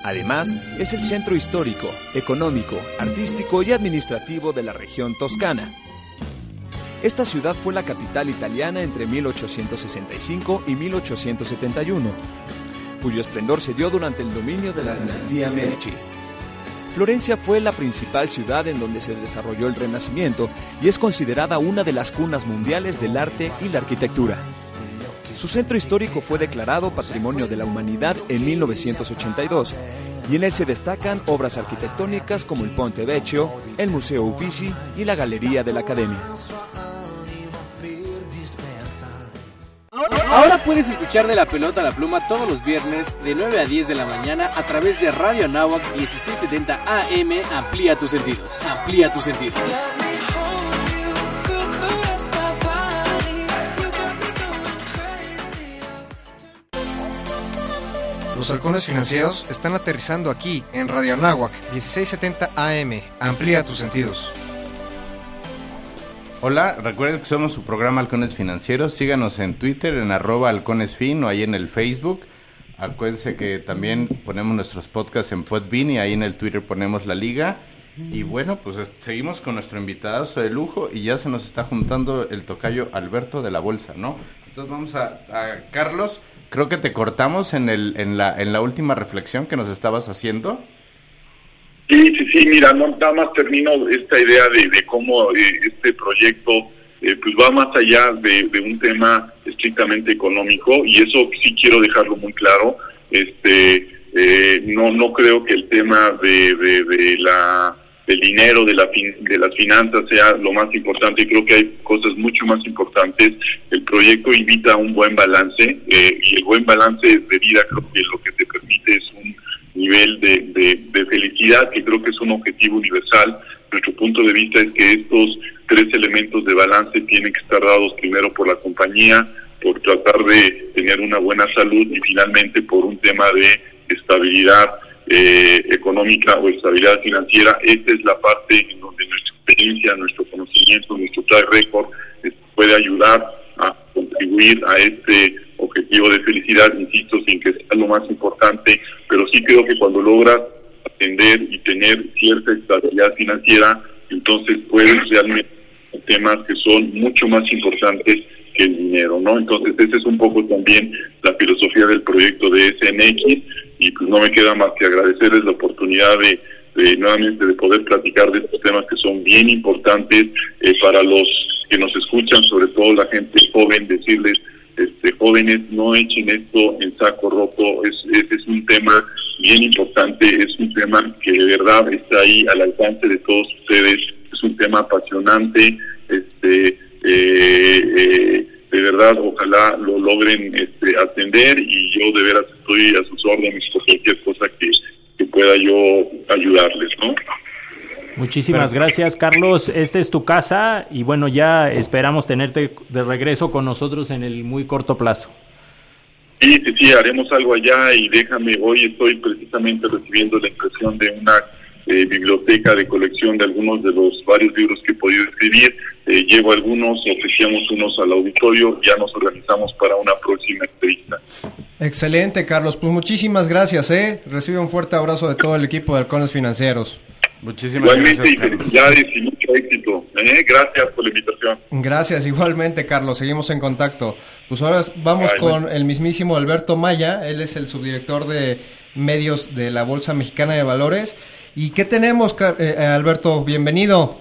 Además, es el centro histórico, económico, artístico y administrativo de la región toscana. Esta ciudad fue la capital italiana entre 1865 y 1871, cuyo esplendor se dio durante el dominio de la dinastía Medici. Florencia fue la principal ciudad en donde se desarrolló el Renacimiento y es considerada una de las cunas mundiales del arte y la arquitectura. Su centro histórico fue declarado Patrimonio de la Humanidad en 1982 y en él se destacan obras arquitectónicas como el Ponte Vecchio, el Museo Uffizi y la Galería de la Academia. Ahora puedes escuchar de la pelota a la pluma todos los viernes de 9 a 10 de la mañana a través de Radio Anáhuac 1670 AM. Amplía tus sentidos. Amplía tus sentidos. Los halcones financieros están aterrizando aquí en Radio Anáhuac 1670 AM. Amplía tus sentidos. Hola, recuerden que somos su programa Halcones Financieros. Síganos en Twitter en arroba halconesfin o ahí en el Facebook. Acuérdense que también ponemos nuestros podcasts en Podbean y ahí en el Twitter ponemos la liga. Y bueno, pues seguimos con nuestro invitado de lujo y ya se nos está juntando el tocayo Alberto de la Bolsa, ¿no? Entonces vamos a, a Carlos creo que te cortamos en, el, en, la, en la última reflexión que nos estabas haciendo. Sí, sí, sí, mira, nada más termino esta idea de, cómo eh, este proyecto eh, pues va más allá de, un tema estrictamente económico y eso sí quiero dejarlo muy claro. Este, eh, no, no creo que el tema de, de la el dinero, de, la de las finanzas sea lo más importante. Creo que hay cosas mucho más importantes. El proyecto invita a un buen balance eh, y el buen balance de vida creo que lo que te permite es un nivel de, de, felicidad que creo que es un objetivo universal. Nuestro punto de vista es que estos tres elementos de balance tienen que estar dados primero por la compañía, por tratar de tener una buena salud y finalmente por un tema de estabilidad eh, económica o estabilidad financiera. Esta es la parte en donde nuestra experiencia, nuestro conocimiento, nuestro track record puede ayudar a contribuir a este objetivo de felicidad, insisto, sin que sea lo más importante, pero sí creo que cuando logras atender y tener cierta estabilidad financiera, entonces puedes realmente temas que son mucho más importantes que el dinero, ¿no? Entonces, esa es un poco también la filosofía del proyecto de SNX y pues no me queda más que agradecerles la oportunidad de, nuevamente de poder platicar de estos temas que son bien importantes eh, para los que nos escuchan, sobre todo la gente joven, decirles, este, jóvenes, no echen esto en saco roto, es, es, un tema bien importante, es un tema que de verdad está ahí al alcance de todos ustedes, es un tema apasionante, este, eh, eh, de verdad ojalá lo logren este, atender y yo de veras estoy a sus órdenes por cualquier cosa que, pueda yo ayudarles, ¿no? Muchísimas gracias, Carlos. Esta es tu casa y bueno, ya esperamos tenerte de regreso con nosotros en el muy corto plazo. Sí, sí, sí, haremos algo allá y déjame, hoy estoy precisamente recibiendo la impresión de una eh, biblioteca de colección de algunos de los varios libros que he podido escribir. Eh, llevo algunos, ofrecíamos unos al auditorio, ya nos organizamos para una próxima entrevista. Excelente, Carlos. Pues muchísimas gracias, ¿eh? Recibe un fuerte abrazo de todo el equipo de Halcones Financieros. Muchísimas Igualmente, gracias. y felicidades y mucho éxito. ¿eh? Gracias por la invitación. Gracias, igualmente, Carlos. Seguimos en contacto. Pues ahora vamos con el mismísimo Alberto Maya. Él es el subdirector de medios de la Bolsa Mexicana de Valores. ¿Y qué tenemos, Car- eh, Alberto? Bienvenido.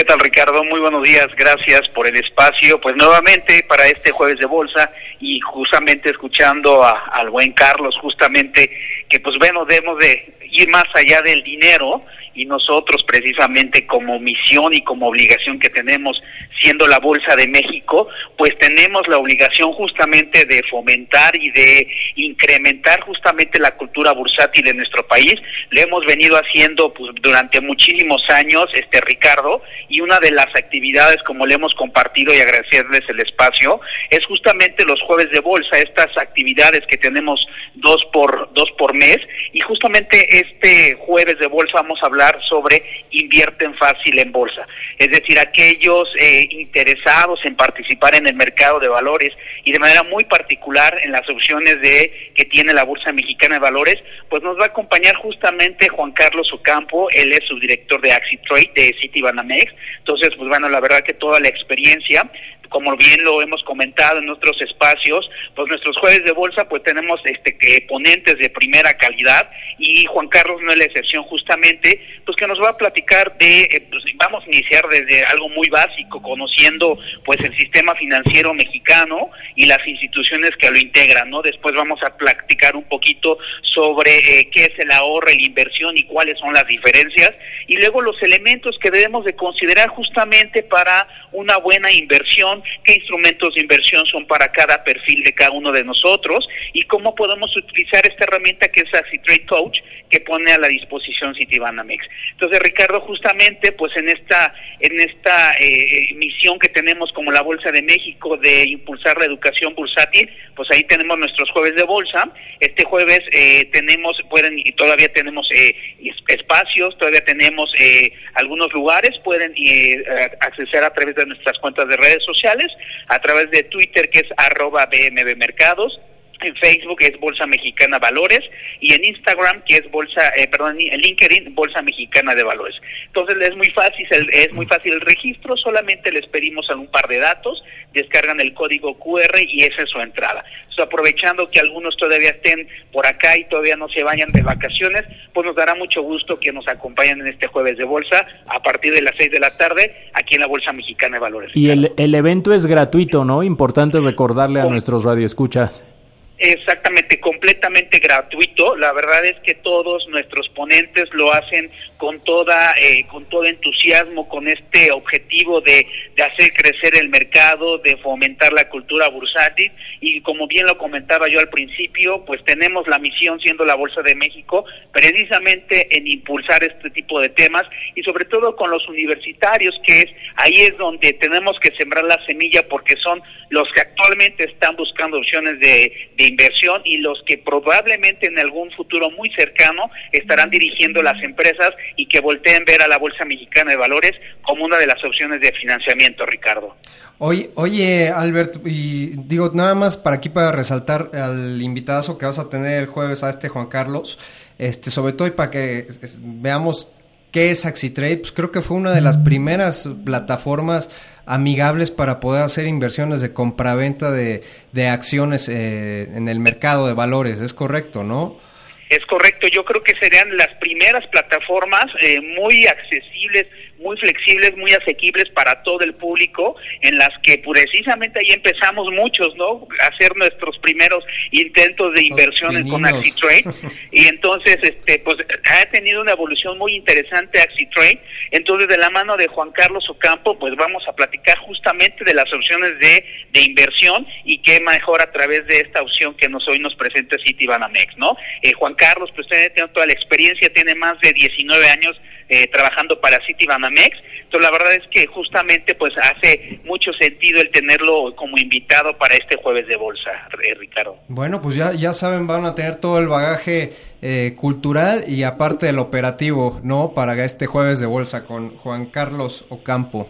¿Qué tal Ricardo? Muy buenos días, gracias por el espacio. Pues nuevamente para este jueves de bolsa y justamente escuchando a- al buen Carlos, justamente que pues bueno, debemos de ir más allá del dinero y nosotros precisamente como misión y como obligación que tenemos siendo la Bolsa de México, pues tenemos la obligación justamente de fomentar y de incrementar justamente la cultura bursátil en nuestro país. Lo hemos venido haciendo pues durante muchísimos años, este Ricardo, y una de las actividades como le hemos compartido y agradecerles el espacio es justamente los jueves de bolsa, estas actividades que tenemos dos por dos por mes y justamente este jueves de bolsa vamos a hablar sobre invierten fácil en bolsa, es decir, aquellos eh, interesados en participar en el mercado de valores y de manera muy particular en las opciones de que tiene la Bolsa Mexicana de Valores, pues nos va a acompañar justamente Juan Carlos Ocampo, él es subdirector de AxiTrade de Citibanamex, entonces pues bueno, la verdad que toda la experiencia como bien lo hemos comentado en otros espacios, pues nuestros jueves de bolsa pues tenemos este que ponentes de primera calidad y Juan Carlos no es la excepción justamente, pues que nos va a platicar de eh, pues vamos a iniciar desde algo muy básico conociendo pues el sistema financiero mexicano y las instituciones que lo integran, ¿no? Después vamos a platicar un poquito sobre eh, qué es el ahorro la inversión y cuáles son las diferencias y luego los elementos que debemos de considerar justamente para una buena inversión, qué instrumentos de inversión son para cada perfil de cada uno de nosotros y cómo podemos utilizar esta herramienta que es Trade Coach que pone a la disposición Citibanamex. Entonces, Ricardo, justamente pues en esta en esta eh, misión que tenemos como la Bolsa de México de impulsar la educación bursátil, pues ahí tenemos nuestros jueves de bolsa. Este jueves eh, tenemos pueden y todavía tenemos eh, es- espacios, todavía tenemos algunos lugares pueden acceder a través de nuestras cuentas de redes sociales, a través de Twitter que es arroba BMB Mercados, en Facebook es Bolsa Mexicana Valores y en Instagram que es Bolsa, eh, perdón, en LinkedIn Bolsa Mexicana de Valores. Entonces es muy fácil, es muy fácil el registro, solamente les pedimos un par de datos, descargan el código QR y esa es su entrada. Entonces, aprovechando que algunos todavía estén por acá y todavía no se vayan de vacaciones, pues nos dará mucho gusto que nos acompañen en este jueves de bolsa a partir de las 6 de la tarde aquí en la Bolsa Mexicana de Valores. Y el, el evento es gratuito, ¿no? Importante recordarle a nuestros radioescuchas. Exactamente, completamente gratuito. La verdad es que todos nuestros ponentes lo hacen con toda, eh, con todo entusiasmo, con este objetivo de, de hacer crecer el mercado, de fomentar la cultura bursátil y como bien lo comentaba yo al principio, pues tenemos la misión siendo la Bolsa de México precisamente en impulsar este tipo de temas y sobre todo con los universitarios que es ahí es donde tenemos que sembrar la semilla porque son los que actualmente están buscando opciones de, de inversión y los que probablemente en algún futuro muy cercano estarán dirigiendo las empresas y que volteen ver a la Bolsa Mexicana de Valores como una de las opciones de financiamiento, Ricardo. Oye, oye, Albert, y digo nada más para aquí para resaltar al invitadazo que vas a tener el jueves a este Juan Carlos, este, sobre todo y para que veamos qué es AxiTrade, pues creo que fue una de las primeras plataformas amigables para poder hacer inversiones de compraventa de, de acciones eh, en el mercado de valores, es correcto, ¿no? Es correcto, yo creo que serían las primeras plataformas eh, muy accesibles, muy flexibles, muy asequibles para todo el público, en las que precisamente ahí empezamos muchos, ¿no? A hacer nuestros primeros intentos de inversiones con. AxiTrade. y entonces, este, pues ha tenido una evolución muy interesante AxiTrade. Entonces, de la mano de Juan Carlos Ocampo, pues vamos a platicar justamente de las opciones de, de inversión y qué mejor a través de esta opción que nos hoy nos presenta Citibanamex, ¿no? Eh, Juan Carlos, pues tiene toda la experiencia, tiene más de 19 años eh, trabajando para City Banamex. Entonces la verdad es que justamente pues hace mucho sentido el tenerlo como invitado para este jueves de bolsa, eh, Ricardo. Bueno, pues ya, ya saben, van a tener todo el bagaje eh, cultural y aparte el operativo, ¿no? Para este jueves de bolsa con Juan Carlos Ocampo.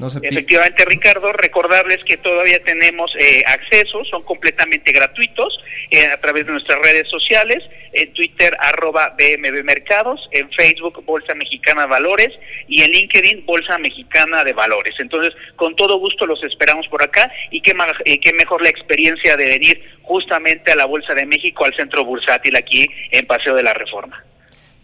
Efectivamente, Ricardo, recordarles que todavía tenemos eh, acceso, son completamente gratuitos eh, a través de nuestras redes sociales, en Twitter arroba BMB Mercados, en Facebook Bolsa Mexicana de Valores y en LinkedIn Bolsa Mexicana de Valores. Entonces, con todo gusto los esperamos por acá y qué, eh, qué mejor la experiencia de venir justamente a la Bolsa de México, al centro bursátil aquí en Paseo de la Reforma.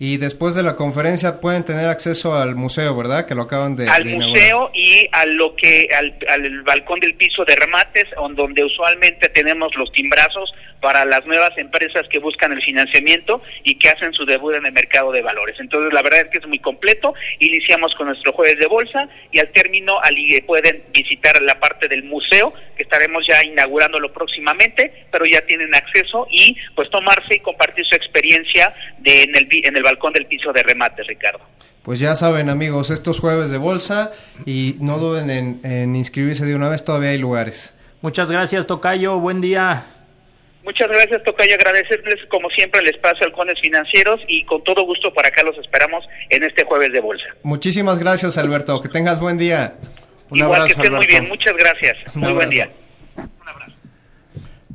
Y después de la conferencia pueden tener acceso al museo, ¿verdad? Que lo acaban de al museo y a lo que al, al balcón del piso de remates, donde usualmente tenemos los timbrazos para las nuevas empresas que buscan el financiamiento y que hacen su debut en el mercado de valores. Entonces, la verdad es que es muy completo. Iniciamos con nuestro jueves de bolsa y al término pueden visitar la parte del museo, que estaremos ya inaugurándolo próximamente, pero ya tienen acceso y pues tomarse y compartir su experiencia de, en, el, en el balcón del piso de remate, Ricardo. Pues ya saben amigos, estos jueves de bolsa y no duden en, en inscribirse de una vez, todavía hay lugares. Muchas gracias Tocayo, buen día. Muchas gracias, Tocayo. Agradecerles, como siempre, el espacio Halcones Financieros y con todo gusto para acá los esperamos en este jueves de bolsa. Muchísimas gracias, Alberto. Que tengas buen día. Un Igual que estén muy bien. Muchas gracias. muy buen día.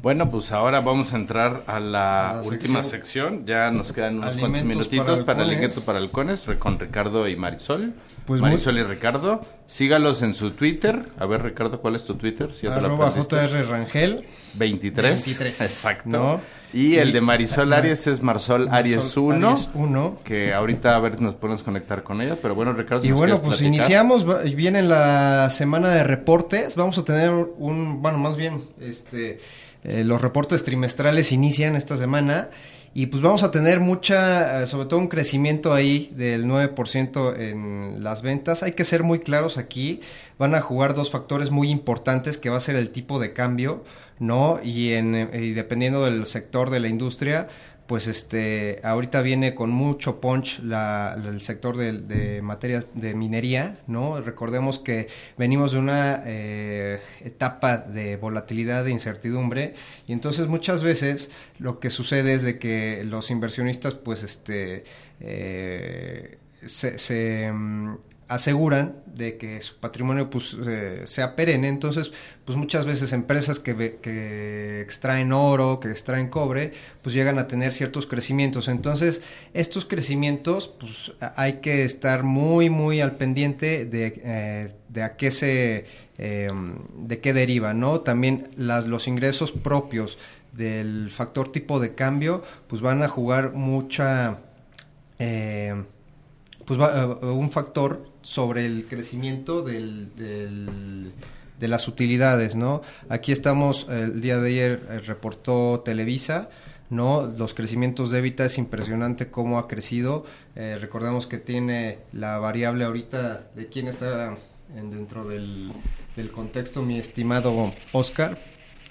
Bueno, pues ahora vamos a entrar a la, última sección. Ya nos quedan unos cuantos minutitos para, para para halcones con Ricardo y Marisol. Pues Marisol y Ricardo. Sígalos en su Twitter. A ver, Ricardo, ¿cuál es tu Twitter? Si Arroba JR Rangel. 23. 23. Exacto. Y, el de Marisol Aries es Marsol Aries 1. Que ahorita a ver nos podemos conectar con ella. Pero bueno, Ricardo. Y bueno, pues iniciamos. Viene la semana de reportes. Vamos a tener un. Bueno, más bien, este eh, los reportes trimestrales inician esta semana y pues vamos a tener mucha, eh, sobre todo un crecimiento ahí del 9% en las ventas. Hay que ser muy claros aquí, van a jugar dos factores muy importantes que va a ser el tipo de cambio, ¿no? Y, en, eh, y dependiendo del sector de la industria, pues este ahorita viene con mucho punch la, el sector de, materias de minería, ¿no? Recordemos que venimos de una eh, etapa de volatilidad, de incertidumbre, y entonces muchas veces lo que sucede es de que los inversionistas, pues este eh, se, se mm, aseguran de que su patrimonio pues eh, sea perenne. Entonces pues muchas veces empresas que, que extraen oro que extraen cobre pues llegan a tener ciertos crecimientos. Entonces estos crecimientos pues hay que estar muy muy al pendiente de, eh, de a qué se eh, de qué deriva no también las, los ingresos propios del factor tipo de cambio pues van a jugar mucha pues un factor sobre el crecimiento del, de las utilidades, ¿no? Aquí estamos, el día de ayer eh, reportó Televisa, ¿no? Los crecimientos de EBITDA es impresionante cómo ha crecido. Eh, recordemos que tiene la variable ahorita de quién está dentro del, del contexto, mi estimado Oscar,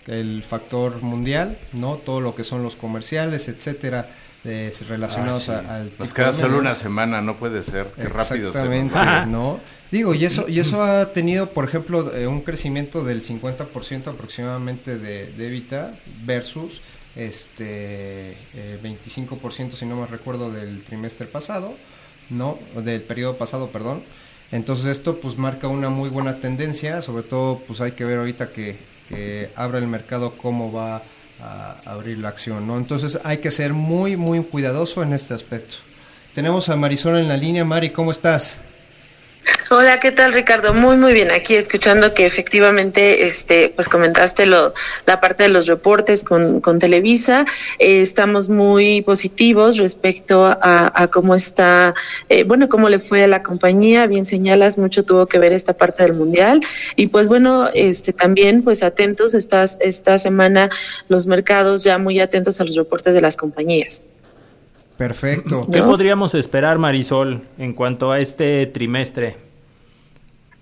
el factor mundial, ¿no? Todo lo que son los comerciales, etcétera relacionados ah, al Nos queda solo una semana, no puede ser, qué rápido se ¿no? Digo, y eso, y eso ha tenido, por ejemplo, eh, un crecimiento del 50% aproximadamente de, de versus este 25%, eh, si no me recuerdo, del trimestre pasado, ¿no? Del periodo pasado, perdón. Entonces esto pues marca una muy buena tendencia, sobre todo pues hay que ver ahorita que, que abra el mercado cómo va a abrir la acción, ¿no? Entonces hay que ser muy, muy cuidadoso en este aspecto. Tenemos a Marisol en la línea. Mari, ¿cómo estás? Hola, ¿qué tal Ricardo? Muy muy bien, aquí escuchando que efectivamente, este, pues comentaste lo, la parte de los reportes con, con Televisa, eh, estamos muy positivos respecto a, cómo está, eh, bueno, cómo le fue a la compañía, bien señalas, mucho tuvo que ver esta parte del mundial y pues bueno, este, también pues atentos estas, esta semana los mercados ya muy atentos a los reportes de las compañías. Perfecto. ¿Qué podríamos esperar, Marisol, en cuanto a este trimestre?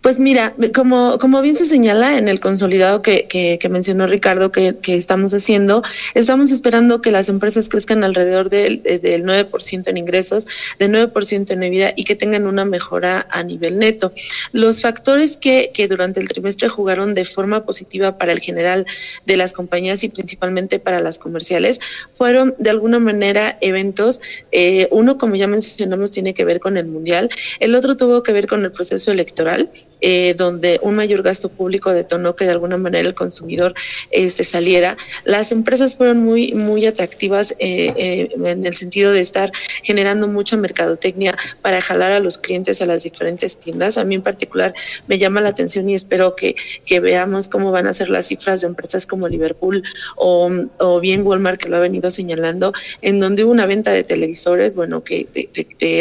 Pues mira, como, como bien se señala en el consolidado que, que, mencionó Ricardo que, que, estamos haciendo, estamos esperando que las empresas crezcan alrededor del, del 9% en ingresos, del 9% en EBITDA y que tengan una mejora a nivel neto. Los factores que, que durante el trimestre jugaron de forma positiva para el general de las compañías y principalmente para las comerciales fueron de alguna manera eventos. Eh, uno, como ya mencionamos, tiene que ver con el Mundial. El otro tuvo que ver con el proceso electoral eh, donde un mayor gasto público detonó que de alguna manera el consumidor este, saliera. Las empresas fueron muy, muy atractivas eh, eh, en el sentido de estar generando mucha mercadotecnia para jalar a los clientes a las diferentes tiendas. A mí en particular me llama la atención y espero que, que veamos cómo van a ser las cifras de empresas como Liverpool o, o bien Walmart que lo ha venido señalando, en donde hubo una venta de televisores, bueno, que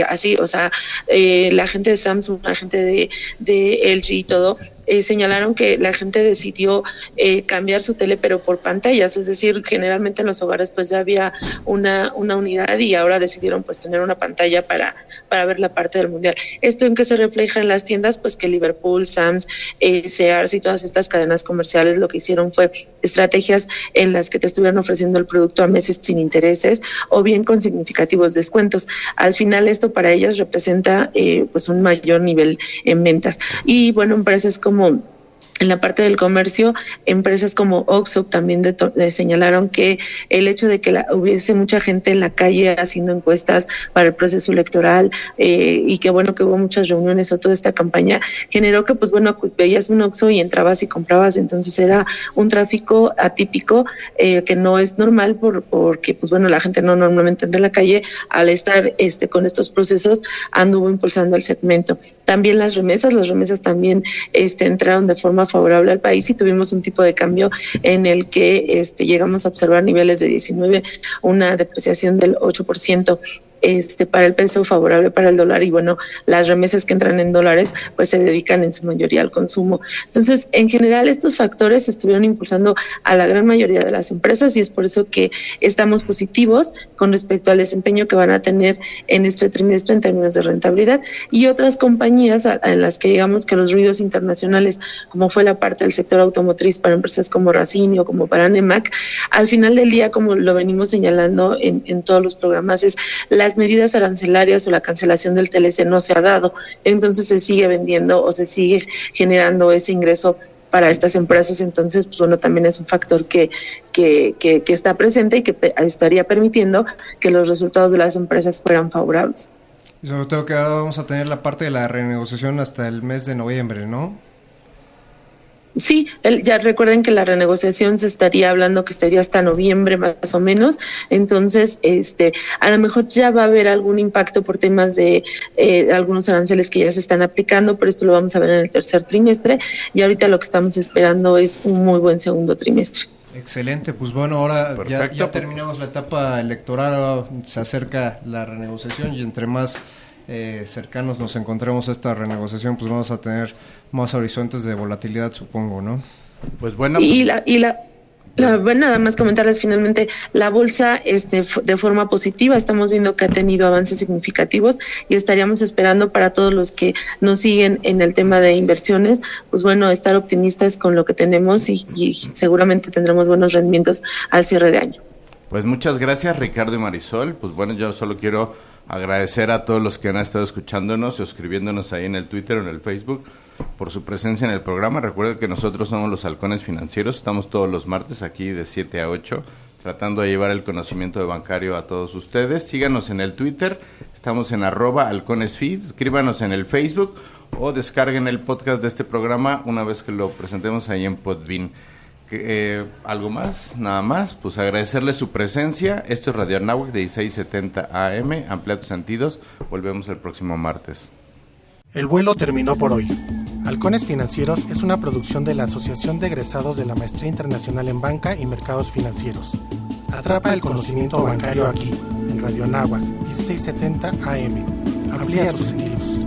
así, o sea, la gente de Samsung, la gente de, de LG y todo, eh, señalaron que la gente decidió eh, cambiar su tele pero por pantallas, es decir, generalmente en los hogares pues ya había una, una unidad y ahora decidieron pues tener una pantalla para, para ver la parte del mundial. ¿Esto en qué se refleja en las tiendas? Pues que Liverpool, Sams, eh, Sears y todas estas cadenas comerciales lo que hicieron fue estrategias en las que te estuvieran ofreciendo el producto a meses sin intereses o bien con significativos descuentos. Al final esto para ellas representa eh, pues un mayor nivel en ventas. Y bueno, empresas como en la parte del comercio, empresas como Oxxo también señalaron que el hecho de que hubiese mucha gente en la calle haciendo encuestas para el proceso electoral eh, y que bueno que hubo muchas reuniones o toda esta campaña generó que pues bueno veías un Oxxo y entrabas y comprabas, entonces era un tráfico atípico eh, que no es normal por, porque pues bueno la gente no normalmente anda en la calle al estar este con estos procesos anduvo impulsando el segmento. También las remesas, las remesas también este entraron de forma favorable al país y tuvimos un tipo de cambio en el que este, llegamos a observar niveles de 19, una depreciación del 8% este, para el peso favorable para el dólar y bueno, las remesas que entran en dólares pues se dedican en su mayoría al consumo. Entonces, en general estos factores estuvieron impulsando a la gran mayoría de las empresas y es por eso que estamos positivos con respecto al desempeño que van a tener en este trimestre en términos de rentabilidad y otras compañías en las que digamos que los ruidos internacionales, como fue la parte del sector automotriz para empresas como Racini o como para Nemac, al final del día, como lo venimos señalando en, en todos los programas, es la medidas arancelarias o la cancelación del TLC no se ha dado. Entonces se sigue vendiendo o se sigue generando ese ingreso para estas empresas, entonces, pues bueno, también es un factor que, que, que, está presente y que estaría permitiendo que los resultados de las empresas fueran favorables. Y sobre todo que ahora vamos a tener la parte de la renegociación hasta el mes de noviembre, ¿no? Sí, ya recuerden que la renegociación se estaría hablando que estaría hasta noviembre más o menos, entonces este a lo mejor ya va a haber algún impacto por temas de eh, algunos aranceles que ya se están aplicando, pero esto lo vamos a ver en el tercer trimestre. Y ahorita lo que estamos esperando es un muy buen segundo trimestre. Excelente, pues bueno, ahora ya, ya, terminamos la etapa electoral, se acerca la renegociación y entre más eh, cercanos nos encontremos a esta renegociación, pues vamos a tener más horizontes de volatilidad, supongo, ¿no? Pues bueno. Y la, y la, nada más comentarles finalmente, la bolsa este, de forma positiva, estamos viendo que ha tenido avances significativos y estaríamos esperando para todos los que nos siguen en el tema de inversiones, pues bueno, estar optimistas con lo que tenemos y, y seguramente tendremos buenos rendimientos al cierre de año. Pues muchas gracias Ricardo y Marisol, pues bueno, yo solo quiero agradecer a todos los que han estado escuchándonos y escribiéndonos ahí en el Twitter o en el Facebook por su presencia en el programa. Recuerden que nosotros somos los halcones financieros, estamos todos los martes aquí de 7 a 8 tratando de llevar el conocimiento de bancario a todos ustedes. Síganos en el Twitter, estamos en arroba halconesfeed, escríbanos en el Facebook o descarguen el podcast de este programa una vez que lo presentemos ahí en Podbean. Eh, ¿Algo más? Nada más. Pues agradecerle su presencia. Esto es Radio Anáhuac de 1670 AM. Amplía tus sentidos. Volvemos el próximo martes. El vuelo terminó por hoy. Halcones Financieros es una producción de la Asociación de Egresados de la Maestría Internacional en Banca y Mercados Financieros. Atrapa el conocimiento bancario aquí, en Radio Anáhuac 1670 AM. Amplía tus sentidos.